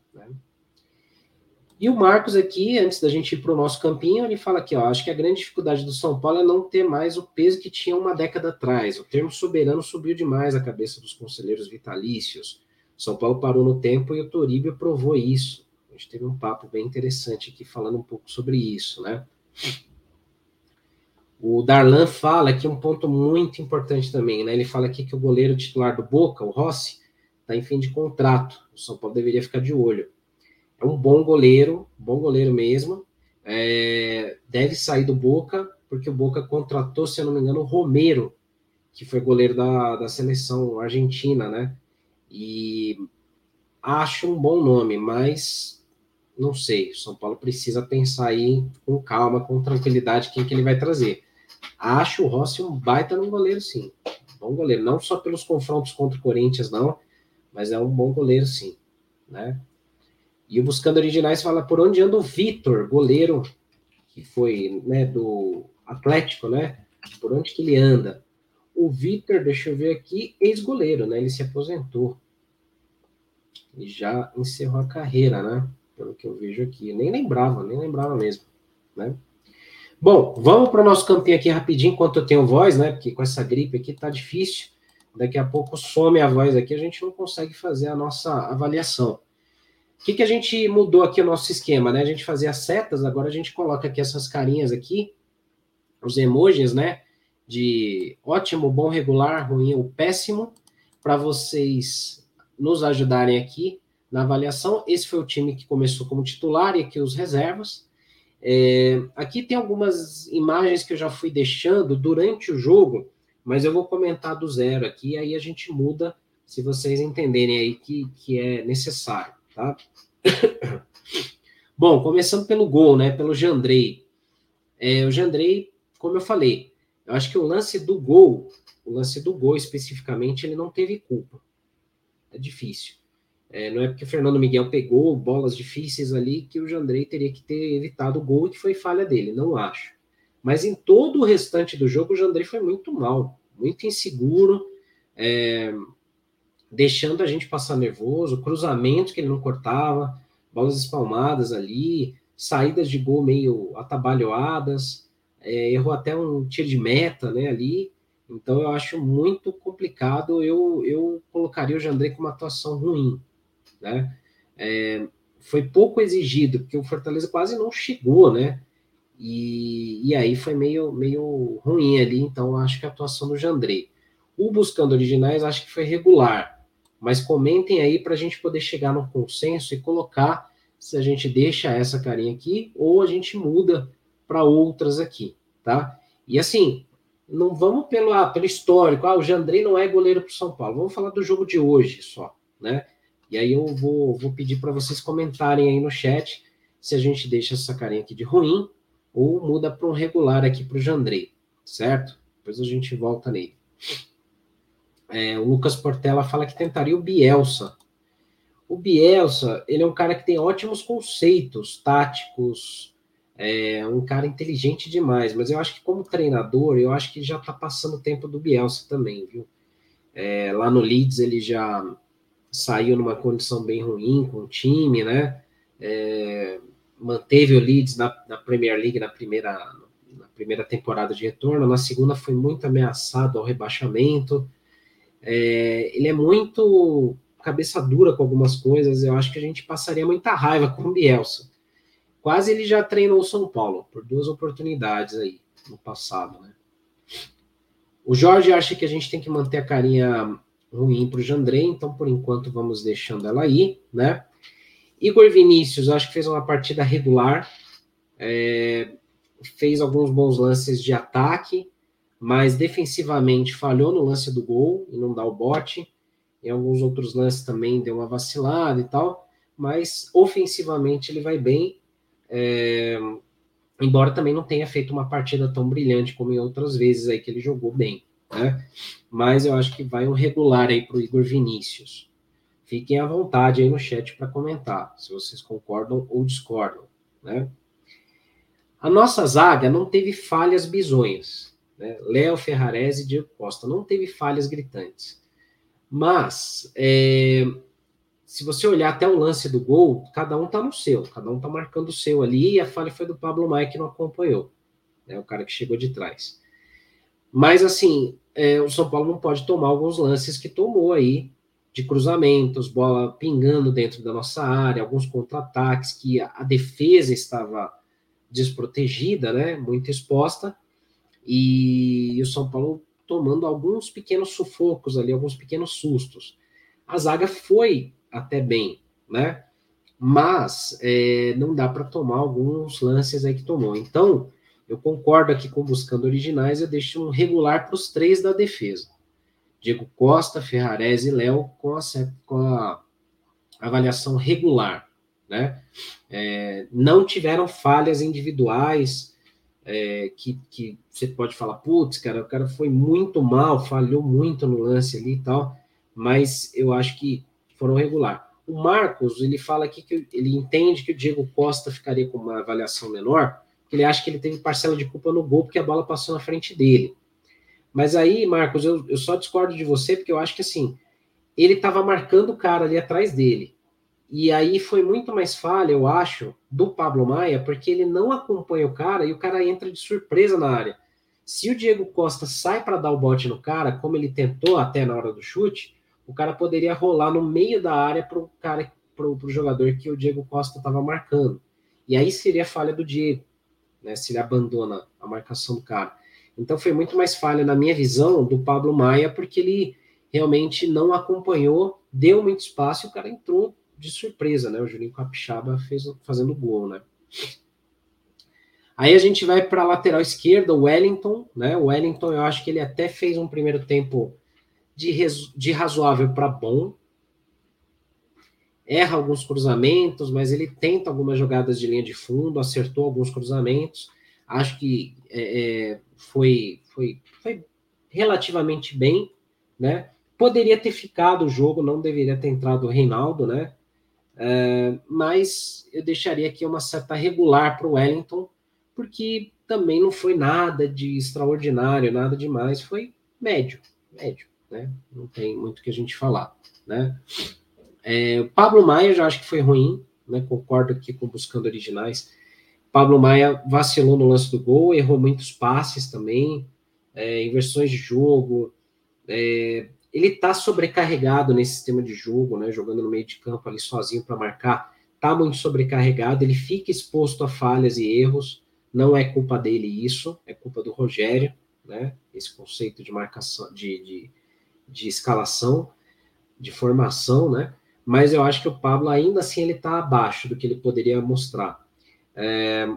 E o Marcos aqui, antes da gente ir para o nosso campinho, ele fala aqui, ó, acho que a grande dificuldade do São Paulo é não ter mais o peso que tinha uma década atrás. O termo soberano subiu demais a cabeça dos conselheiros vitalícios. São Paulo parou no tempo e o Toribio provou isso. A gente teve um papo bem interessante aqui falando um pouco sobre isso, né? O Darlan fala aqui um ponto muito importante também, né? Ele fala aqui que o goleiro titular do Boca, o Rossi, está em fim de contrato. O São Paulo deveria ficar de olho é um bom goleiro, bom goleiro mesmo. É, deve sair do Boca porque o Boca contratou, se eu não me engano, o Romero, que foi goleiro da, da seleção argentina, né? E acho um bom nome, mas não sei. São Paulo precisa pensar aí com calma, com tranquilidade, quem que ele vai trazer. Acho o Rossi um baita no goleiro, sim. Bom goleiro, não só pelos confrontos contra o Corinthians, não, mas é um bom goleiro, sim, né? E o Buscando Originais fala por onde anda o Vitor, goleiro, que foi né, do Atlético, né? Por onde que ele anda? O Vitor, deixa eu ver aqui, ex-goleiro, né? Ele se aposentou. E já encerrou a carreira, né? Pelo que eu vejo aqui. Nem lembrava, nem lembrava mesmo, né? Bom, vamos para o nosso campinho aqui rapidinho, enquanto eu tenho voz, né? Porque com essa gripe aqui tá difícil. Daqui a pouco some a voz aqui, a gente não consegue fazer a nossa avaliação. O que, que a gente mudou aqui o nosso esquema, né? A gente fazia setas, agora a gente coloca aqui essas carinhas aqui, os emojis, né? De ótimo, bom, regular, ruim ou péssimo, para vocês nos ajudarem aqui na avaliação. Esse foi o time que começou como titular e aqui os reservas. É, aqui tem algumas imagens que eu já fui deixando durante o jogo, mas eu vou comentar do zero aqui, aí a gente muda se vocês entenderem aí que, que é necessário, tá? Bom, começando pelo gol, né? Pelo Jandrei. É, o Jandrei, como eu falei, eu acho que o lance do gol, o lance do gol especificamente, ele não teve culpa. É difícil. É, não é porque o Fernando Miguel pegou bolas difíceis ali que o Jandrei teria que ter evitado o gol que foi falha dele, não acho. Mas em todo o restante do jogo, o Jandrei foi muito mal, muito inseguro, é, deixando a gente passar nervoso, cruzamentos que ele não cortava, bolas espalmadas ali, saídas de gol meio atabalhoadas, é, errou até um tiro de meta né, ali. Então eu acho muito complicado. Eu, eu colocaria o Jandrei com uma atuação ruim né? É, foi pouco exigido, porque o Fortaleza quase não chegou, né? E, e aí foi meio, meio ruim ali, então acho que a atuação do Jandrei. O Buscando Originais acho que foi regular, mas comentem aí para a gente poder chegar no consenso e colocar se a gente deixa essa carinha aqui ou a gente muda para outras aqui, tá? E assim, não vamos pelo, ah, pelo histórico, ah, o Jandrei não é goleiro para São Paulo, vamos falar do jogo de hoje só, né? E aí eu vou, vou pedir para vocês comentarem aí no chat se a gente deixa essa carinha aqui de ruim ou muda para um regular aqui para o Jandrei, certo? Depois a gente volta nele. É, o Lucas Portela fala que tentaria o Bielsa. O Bielsa, ele é um cara que tem ótimos conceitos táticos, é um cara inteligente demais, mas eu acho que como treinador, eu acho que já está passando o tempo do Bielsa também, viu? É, lá no Leeds ele já saiu numa condição bem ruim com o time, né? É, manteve o Leeds na, na, Premier League na primeira, na primeira temporada de retorno, na segunda foi muito ameaçado ao rebaixamento. É, ele é muito cabeça dura com algumas coisas, eu acho que a gente passaria muita raiva com o Bielsa. Quase ele já treinou o São Paulo, por duas oportunidades aí, no passado, né? O Jorge acha que a gente tem que manter a carinha ruim para o Jandrei, então por enquanto vamos deixando ela aí, né? Igor Vinícius, acho que fez uma partida regular, é, fez alguns bons lances de ataque, mas defensivamente falhou no lance do gol e não dá o bote. Em alguns outros lances também deu uma vacilada e tal, mas ofensivamente ele vai bem, é, embora também não tenha feito uma partida tão brilhante como em outras vezes aí que ele jogou bem né? Mas eu acho que vai um regular aí para o Igor Vinícius. Fiquem à vontade aí no chat para comentar, se vocês concordam ou discordam, né? A nossa zaga não teve falhas bizonhas. Né? Léo Ferrarese e Diego Costa não teve falhas gritantes. Mas, é, se você olhar até o lance do gol, cada um tá no seu, cada um tá marcando o seu ali, e a falha foi do Pablo Maia que não acompanhou, né? o cara que chegou de trás. Mas, assim, é, o São Paulo não pode tomar alguns lances que tomou aí, de cruzamentos, bola pingando dentro da nossa área, alguns contra-ataques que a, a, defesa estava desprotegida, né, muito exposta, e, o São Paulo tomando alguns pequenos sufocos ali, alguns pequenos sustos. A zaga foi até bem, né? Mas é, não dá para tomar alguns lances aí que tomou. Então, eu concordo aqui com buscando originais, eu deixo um regular para os três da defesa. Diego Costa, Ferrares e Léo com a, com a avaliação regular, né? É, não tiveram falhas individuais é, que, que você pode falar, putz, cara, o cara foi muito mal, falhou muito no lance ali e tal, mas eu acho que foram regular. O Marcos, ele fala aqui que ele entende que o Diego Costa ficaria com uma avaliação menor, que ele acha que ele teve parcela de culpa no gol porque a bola passou na frente dele. Mas aí, Marcos, eu, eu só discordo de você porque eu acho que assim, ele estava marcando o cara ali atrás dele. E aí foi muito mais falha, eu acho, do Pablo Maia, porque ele não acompanha o cara e o cara entra de surpresa na área. Se o Diego Costa sai para dar o bote no cara, como ele tentou até na hora do chute, o cara poderia rolar no meio da área para o cara, para o jogador que o Diego Costa estava marcando. E aí seria falha do Diego né, se ele abandona a marcação do cara. Então foi muito mais falha, na minha visão, do Pablo Maia, porque ele realmente não acompanhou, deu muito espaço e o cara entrou de surpresa, né? O Juninho Capixaba fez fazendo gol, né? Aí a gente vai para a lateral esquerda, o Wellington, né? O Wellington, eu acho que ele até fez um primeiro tempo de, de razoável para bom, erra alguns cruzamentos, mas ele tenta algumas jogadas de linha de fundo, acertou alguns cruzamentos. Acho que é, é, foi, foi, foi relativamente bem, né? Poderia ter ficado o jogo, não deveria ter entrado o Reinaldo, né? É, mas eu deixaria aqui uma certa regular para o Wellington, porque também não foi nada de extraordinário, nada demais, foi médio, médio, né? Não tem muito que a gente falar, né? É, Pablo Maia já acho que foi ruim, né? Concordo aqui com buscando originais. Pablo Maia vacilou no lance do gol, errou muitos passes também, é, inversões de jogo. É, ele tá sobrecarregado nesse sistema de jogo, né? Jogando no meio de campo ali sozinho para marcar, tá muito sobrecarregado. Ele fica exposto a falhas e erros. Não é culpa dele isso, é culpa do Rogério, né? Esse conceito de marcação, de, de, de escalação, de formação, né? mas eu acho que o Pablo ainda assim ele está abaixo do que ele poderia mostrar. É,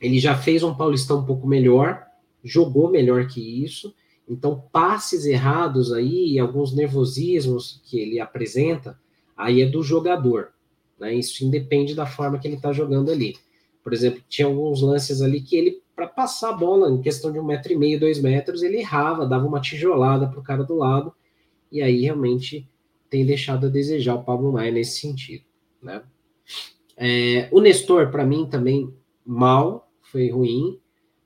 ele já fez um Paulistão um pouco melhor, jogou melhor que isso, então passes errados aí, alguns nervosismos que ele apresenta, aí é do jogador, né? Isso independe da forma que ele está jogando ali. Por exemplo, tinha alguns lances ali que ele, para passar a bola, em questão de um metro e meio, dois metros, ele errava, dava uma tijolada para o cara do lado, e aí realmente tem deixado a desejar o Pablo Maia nesse sentido, né? É, o Nestor, para mim, também mal, foi ruim,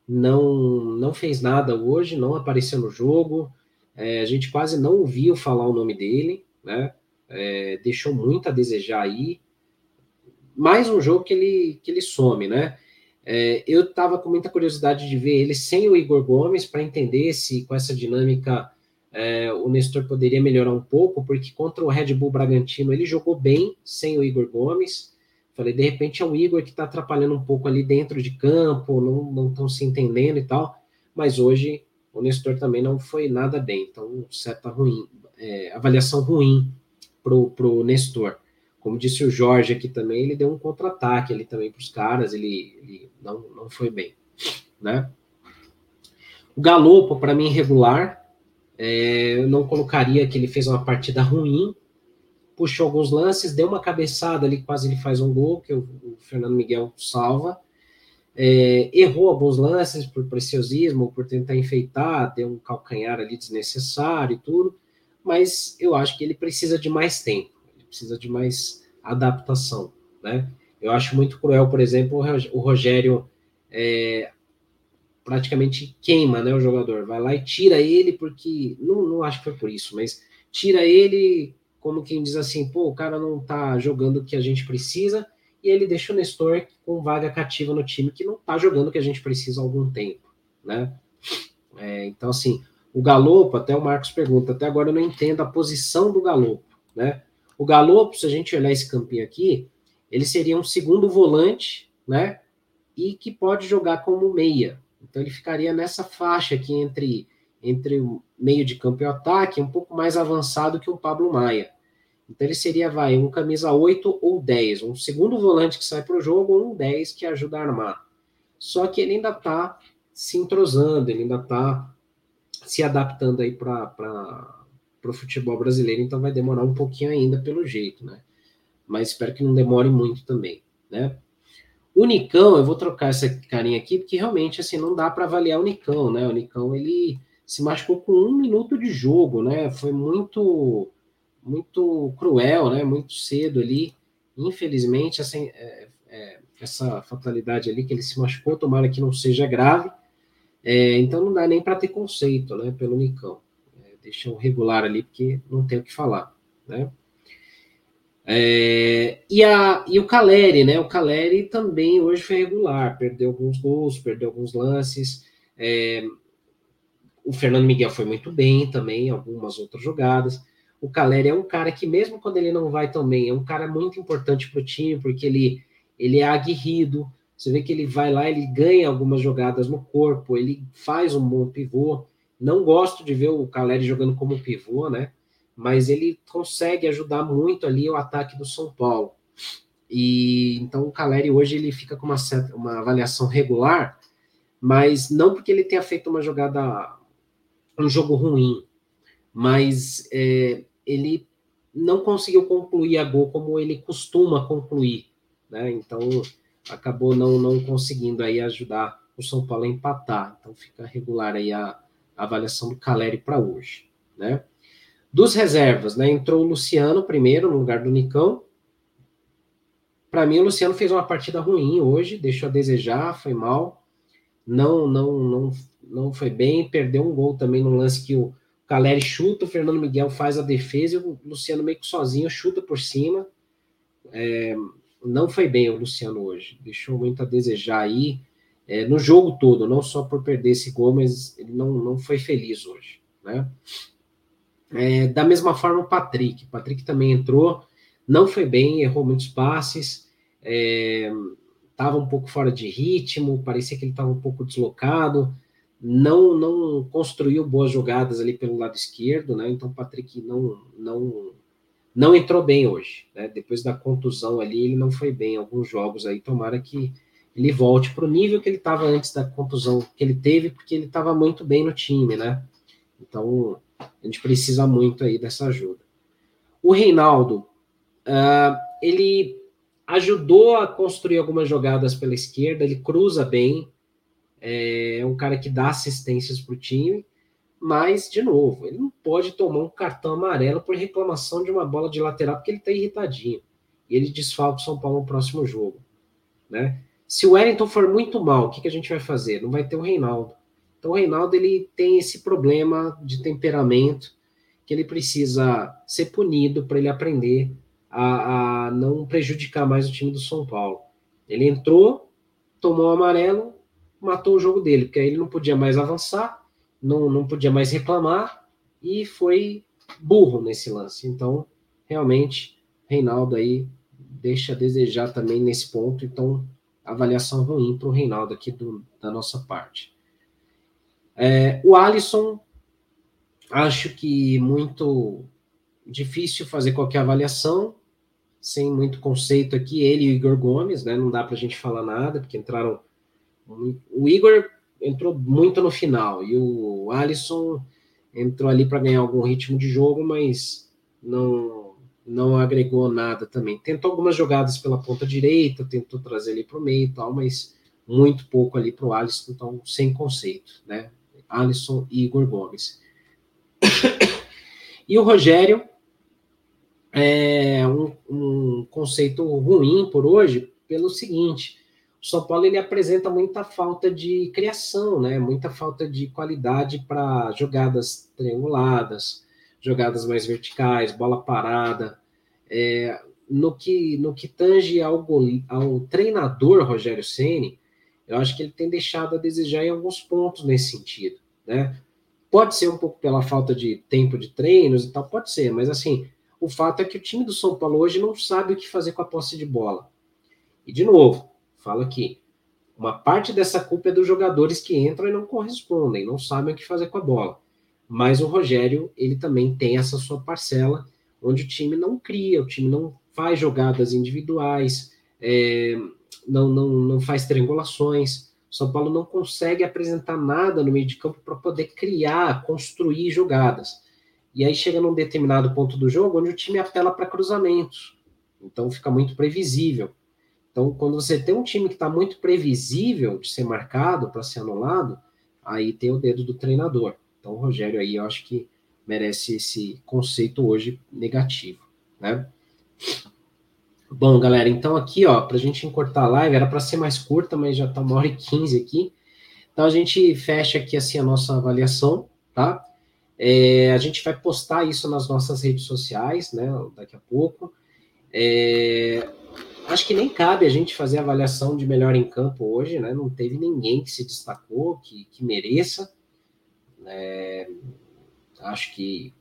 não, não fez nada hoje, não apareceu no jogo, é, a gente quase não ouviu falar o nome dele, né? É, deixou muito a desejar aí. Mais um jogo que ele, que ele some, né? É, eu estava com muita curiosidade de ver ele sem o Igor Gomes para entender se com essa dinâmica é, o Nestor poderia melhorar um pouco, porque contra o Red Bull Bragantino ele jogou bem sem o Igor Gomes. Falei, de repente é o Igor que está atrapalhando um pouco ali dentro de campo, não estão se entendendo e tal. Mas hoje o Nestor também não foi nada bem, então certa ruim, é, avaliação ruim pro, pro Nestor. Como disse o Jorge aqui também, ele deu um contra-ataque ali também para os caras, ele, ele, não, não foi bem, né? O Galopo, para mim, regular, é, eu não colocaria que ele fez uma partida ruim, puxou alguns lances, deu uma cabeçada ali, quase ele faz um gol, que o, o Fernando Miguel salva. É, errou alguns lances por preciosismo, por tentar enfeitar, deu um calcanhar ali desnecessário e tudo, mas eu acho que ele precisa de mais tempo, ele precisa de mais adaptação, né? Eu acho muito cruel, por exemplo, o Rogério é, praticamente queima né, o jogador. Vai lá e tira ele, porque. Não, não acho que foi por isso, mas tira ele como quem diz assim, pô, o cara não tá jogando o que a gente precisa, e ele deixa o Nestor com vaga cativa no time que não tá jogando o que a gente precisa há algum tempo, né? É, então, assim, o Galopo, até o Marcos pergunta, até agora eu não entendo a posição do Galopo, né? O Galopo, se a gente olhar esse campinho aqui, ele seria um segundo volante, né? E que pode jogar como meia, então ele ficaria nessa faixa aqui entre, entre o meio de campo e o ataque, um pouco mais avançado que o Pablo Maia. Então ele seria, vai, um camisa 8 ou 10, um segundo volante que sai para o jogo ou um 10 que ajuda a armar. só que ele ainda está se entrosando, ele ainda está se adaptando aí para o futebol brasileiro, então vai demorar um pouquinho ainda pelo jeito, né? Mas espero que não demore muito também, né? O Nicão, eu vou trocar essa carinha aqui, porque realmente assim não dá para avaliar o Nicão, né? O Nicão ele se machucou com um minuto de jogo, né? Foi muito muito cruel, né? Muito cedo ali. Infelizmente, assim, é, é, essa fatalidade ali que ele se machucou, tomara que não seja grave. É, então não dá nem para ter conceito, né? Pelo Nicão. É, deixa um regular ali, porque não tem o que falar, né? É, e, a, e o Caleri, né? O Caleri também hoje foi regular, perdeu alguns gols, perdeu alguns lances. É, o Fernando Miguel foi muito bem também, algumas outras jogadas. O Caleri é um cara que, mesmo quando ele não vai tão bem, é um cara muito importante para o time, porque ele, ele é aguerrido. Você vê que ele vai lá, ele ganha algumas jogadas no corpo, ele faz um bom pivô. Não gosto de ver o Caleri jogando como pivô, né? Mas ele consegue ajudar muito ali o ataque do São Paulo. E então o Caleri hoje ele fica com uma, certa, uma avaliação regular, mas não porque ele tenha feito uma jogada, um jogo ruim, mas é, ele não conseguiu concluir a gol como ele costuma concluir, né? Então acabou não, não conseguindo aí ajudar o São Paulo a empatar. Então fica regular aí a, a avaliação do Caleri para hoje, né? Dos reservas, né? Entrou o Luciano primeiro no lugar do Nicão. Para mim o Luciano fez uma partida ruim hoje, deixou a desejar, foi mal. Não, não, não, não foi bem, perdeu um gol também no lance que o Caleri chuta, o Fernando Miguel faz a defesa e o Luciano meio que sozinho chuta por cima. É, não foi bem o Luciano hoje, deixou muito a desejar aí é, no jogo todo, não só por perder esse gol, mas ele não, não foi feliz hoje, né? É, da mesma forma o Patrick, o Patrick também entrou, não foi bem, errou muitos passes, estava é, um pouco fora de ritmo, parecia que ele estava um pouco deslocado, não não construiu boas jogadas ali pelo lado esquerdo, né? Então o Patrick não não não entrou bem hoje, né? Depois da contusão ali, ele não foi bem em alguns jogos aí. Tomara que ele volte para o nível que ele estava antes da contusão que ele teve, porque ele estava muito bem no time, né? Então a gente precisa muito aí dessa ajuda. O Reinaldo, uh, ele ajudou a construir algumas jogadas pela esquerda, ele cruza bem, é um cara que dá assistências para o time, mas, de novo, ele não pode tomar um cartão amarelo por reclamação de uma bola de lateral, porque ele está irritadinho. E ele desfalca o São Paulo no próximo jogo. Né? Se o Wellington for muito mal, o que, que a gente vai fazer? Não vai ter o Reinaldo. Então, o Reinaldo ele tem esse problema de temperamento que ele precisa ser punido para ele aprender a, a não prejudicar mais o time do São Paulo. Ele entrou, tomou o amarelo, matou o jogo dele, porque aí ele não podia mais avançar, não, não podia mais reclamar e foi burro nesse lance. Então, realmente, Reinaldo aí deixa a desejar também nesse ponto. Então, avaliação ruim para o Reinaldo aqui do, da nossa parte. É, o Alisson, acho que muito difícil fazer qualquer avaliação, sem muito conceito aqui. Ele e o Igor Gomes, né? Não dá para a gente falar nada, porque entraram o Igor entrou muito no final e o Alisson entrou ali para ganhar algum ritmo de jogo, mas não não agregou nada também. Tentou algumas jogadas pela ponta direita, tentou trazer ali para o meio e tal, mas muito pouco ali para o Alisson, então sem conceito, né? Alisson e Igor Gomes. e o Rogério é um, um conceito ruim por hoje, pelo seguinte: o São Paulo ele apresenta muita falta de criação, né? Muita falta de qualidade para jogadas trianguladas, jogadas mais verticais, bola parada. É, no que no que tange ao, ao treinador Rogério Ceni, eu acho que ele tem deixado a desejar em alguns pontos nesse sentido, né? Pode ser um pouco pela falta de tempo de treinos e tal, pode ser, mas assim, o fato é que o time do São Paulo hoje não sabe o que fazer com a posse de bola. E de novo, fala que uma parte dessa culpa é dos jogadores que entram e não correspondem, não sabem o que fazer com a bola. Mas o Rogério, ele também tem essa sua parcela, onde o time não cria, o time não faz jogadas individuais, é, não, não, não faz triangulações. o São Paulo não consegue apresentar nada no meio de campo para poder criar, construir jogadas. E aí chega num determinado ponto do jogo onde o time apela para cruzamentos. Então fica muito previsível. Então, quando você tem um time que está muito previsível de ser marcado para ser anulado, aí tem o dedo do treinador. Então, o Rogério aí eu acho que merece esse conceito hoje negativo, né? Bom, galera, então aqui, ó, para a gente encurtar a live, era para ser mais curta, mas já está uma hora e quinze aqui. Então a gente fecha aqui assim a nossa avaliação, tá? É, a gente vai postar isso nas nossas redes sociais, né? Daqui a pouco. É, acho que nem cabe a gente fazer avaliação de melhor em campo hoje, né? Não teve ninguém que se destacou, que, que mereça. É, acho que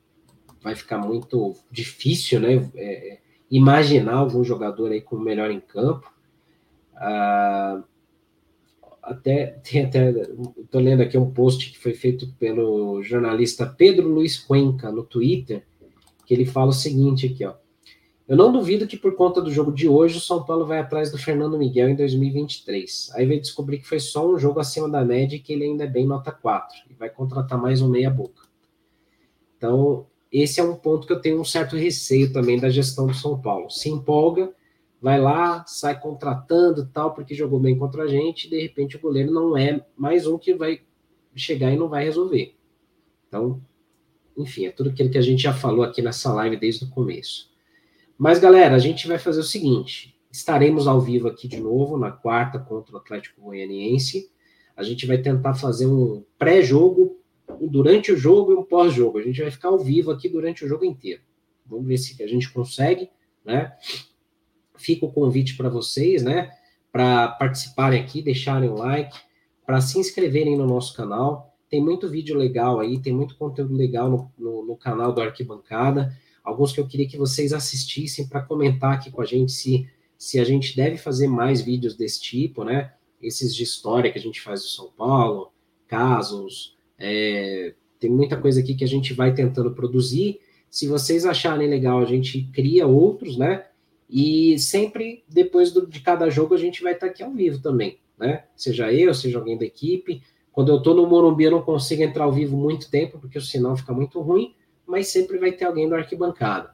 vai ficar muito difícil, né? É, imaginar algum jogador aí como melhor em campo. Ah, até tem até estou lendo aqui um post que foi feito pelo jornalista Pedro Luiz Cuenca no Twitter, que ele fala o seguinte aqui, ó. Eu não duvido que por conta do jogo de hoje o São Paulo vai atrás do Fernando Miguel em 2023. Aí vai descobrir que foi só um jogo acima da média e que ele ainda é bem nota 4 e vai contratar mais um meia boca. Então, esse é um ponto que eu tenho um certo receio também da gestão do São Paulo. Se empolga, vai lá, sai contratando tal, porque jogou bem contra a gente, e de repente o goleiro não é mais um que vai chegar e não vai resolver. Então, enfim, é tudo aquilo que a gente já falou aqui nessa live desde o começo. Mas, galera, a gente vai fazer o seguinte: estaremos ao vivo aqui de novo na quarta contra o Atlético Goianiense. A gente vai tentar fazer um pré-jogo durante o jogo e um pós-jogo. A gente vai ficar ao vivo aqui durante o jogo inteiro. Vamos ver se a gente consegue, né? Fica o convite para vocês, né? Para participarem aqui, deixarem o like, para se inscreverem no nosso canal. Tem muito vídeo legal aí, tem muito conteúdo legal no, no, no canal do Arquibancada. Alguns que eu queria que vocês assistissem para comentar aqui com a gente se, se a gente deve fazer mais vídeos desse tipo, né? Esses de história que a gente faz do São Paulo, casos, é, tem muita coisa aqui que a gente vai tentando produzir. Se vocês acharem legal, a gente cria outros, né? E sempre depois do, de cada jogo a gente vai estar aqui ao vivo também, né? Seja eu, seja alguém da equipe. Quando eu estou no Morumbi, eu não consigo entrar ao vivo muito tempo, porque o sinal fica muito ruim, mas sempre vai ter alguém da arquibancada.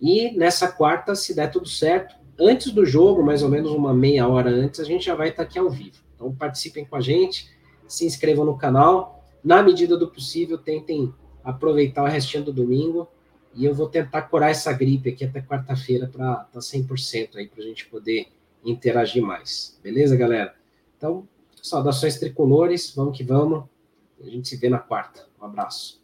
E nessa quarta, se der tudo certo, antes do jogo, mais ou menos uma meia hora antes, a gente já vai estar aqui ao vivo. Então participem com a gente, se inscrevam no canal na medida do possível, tentem aproveitar o restinho do domingo. E eu vou tentar curar essa gripe aqui até quarta-feira para estar tá 100% aí, para a gente poder interagir mais. Beleza, galera? Então, saudações tricolores, vamos que vamos. A gente se vê na quarta. Um abraço.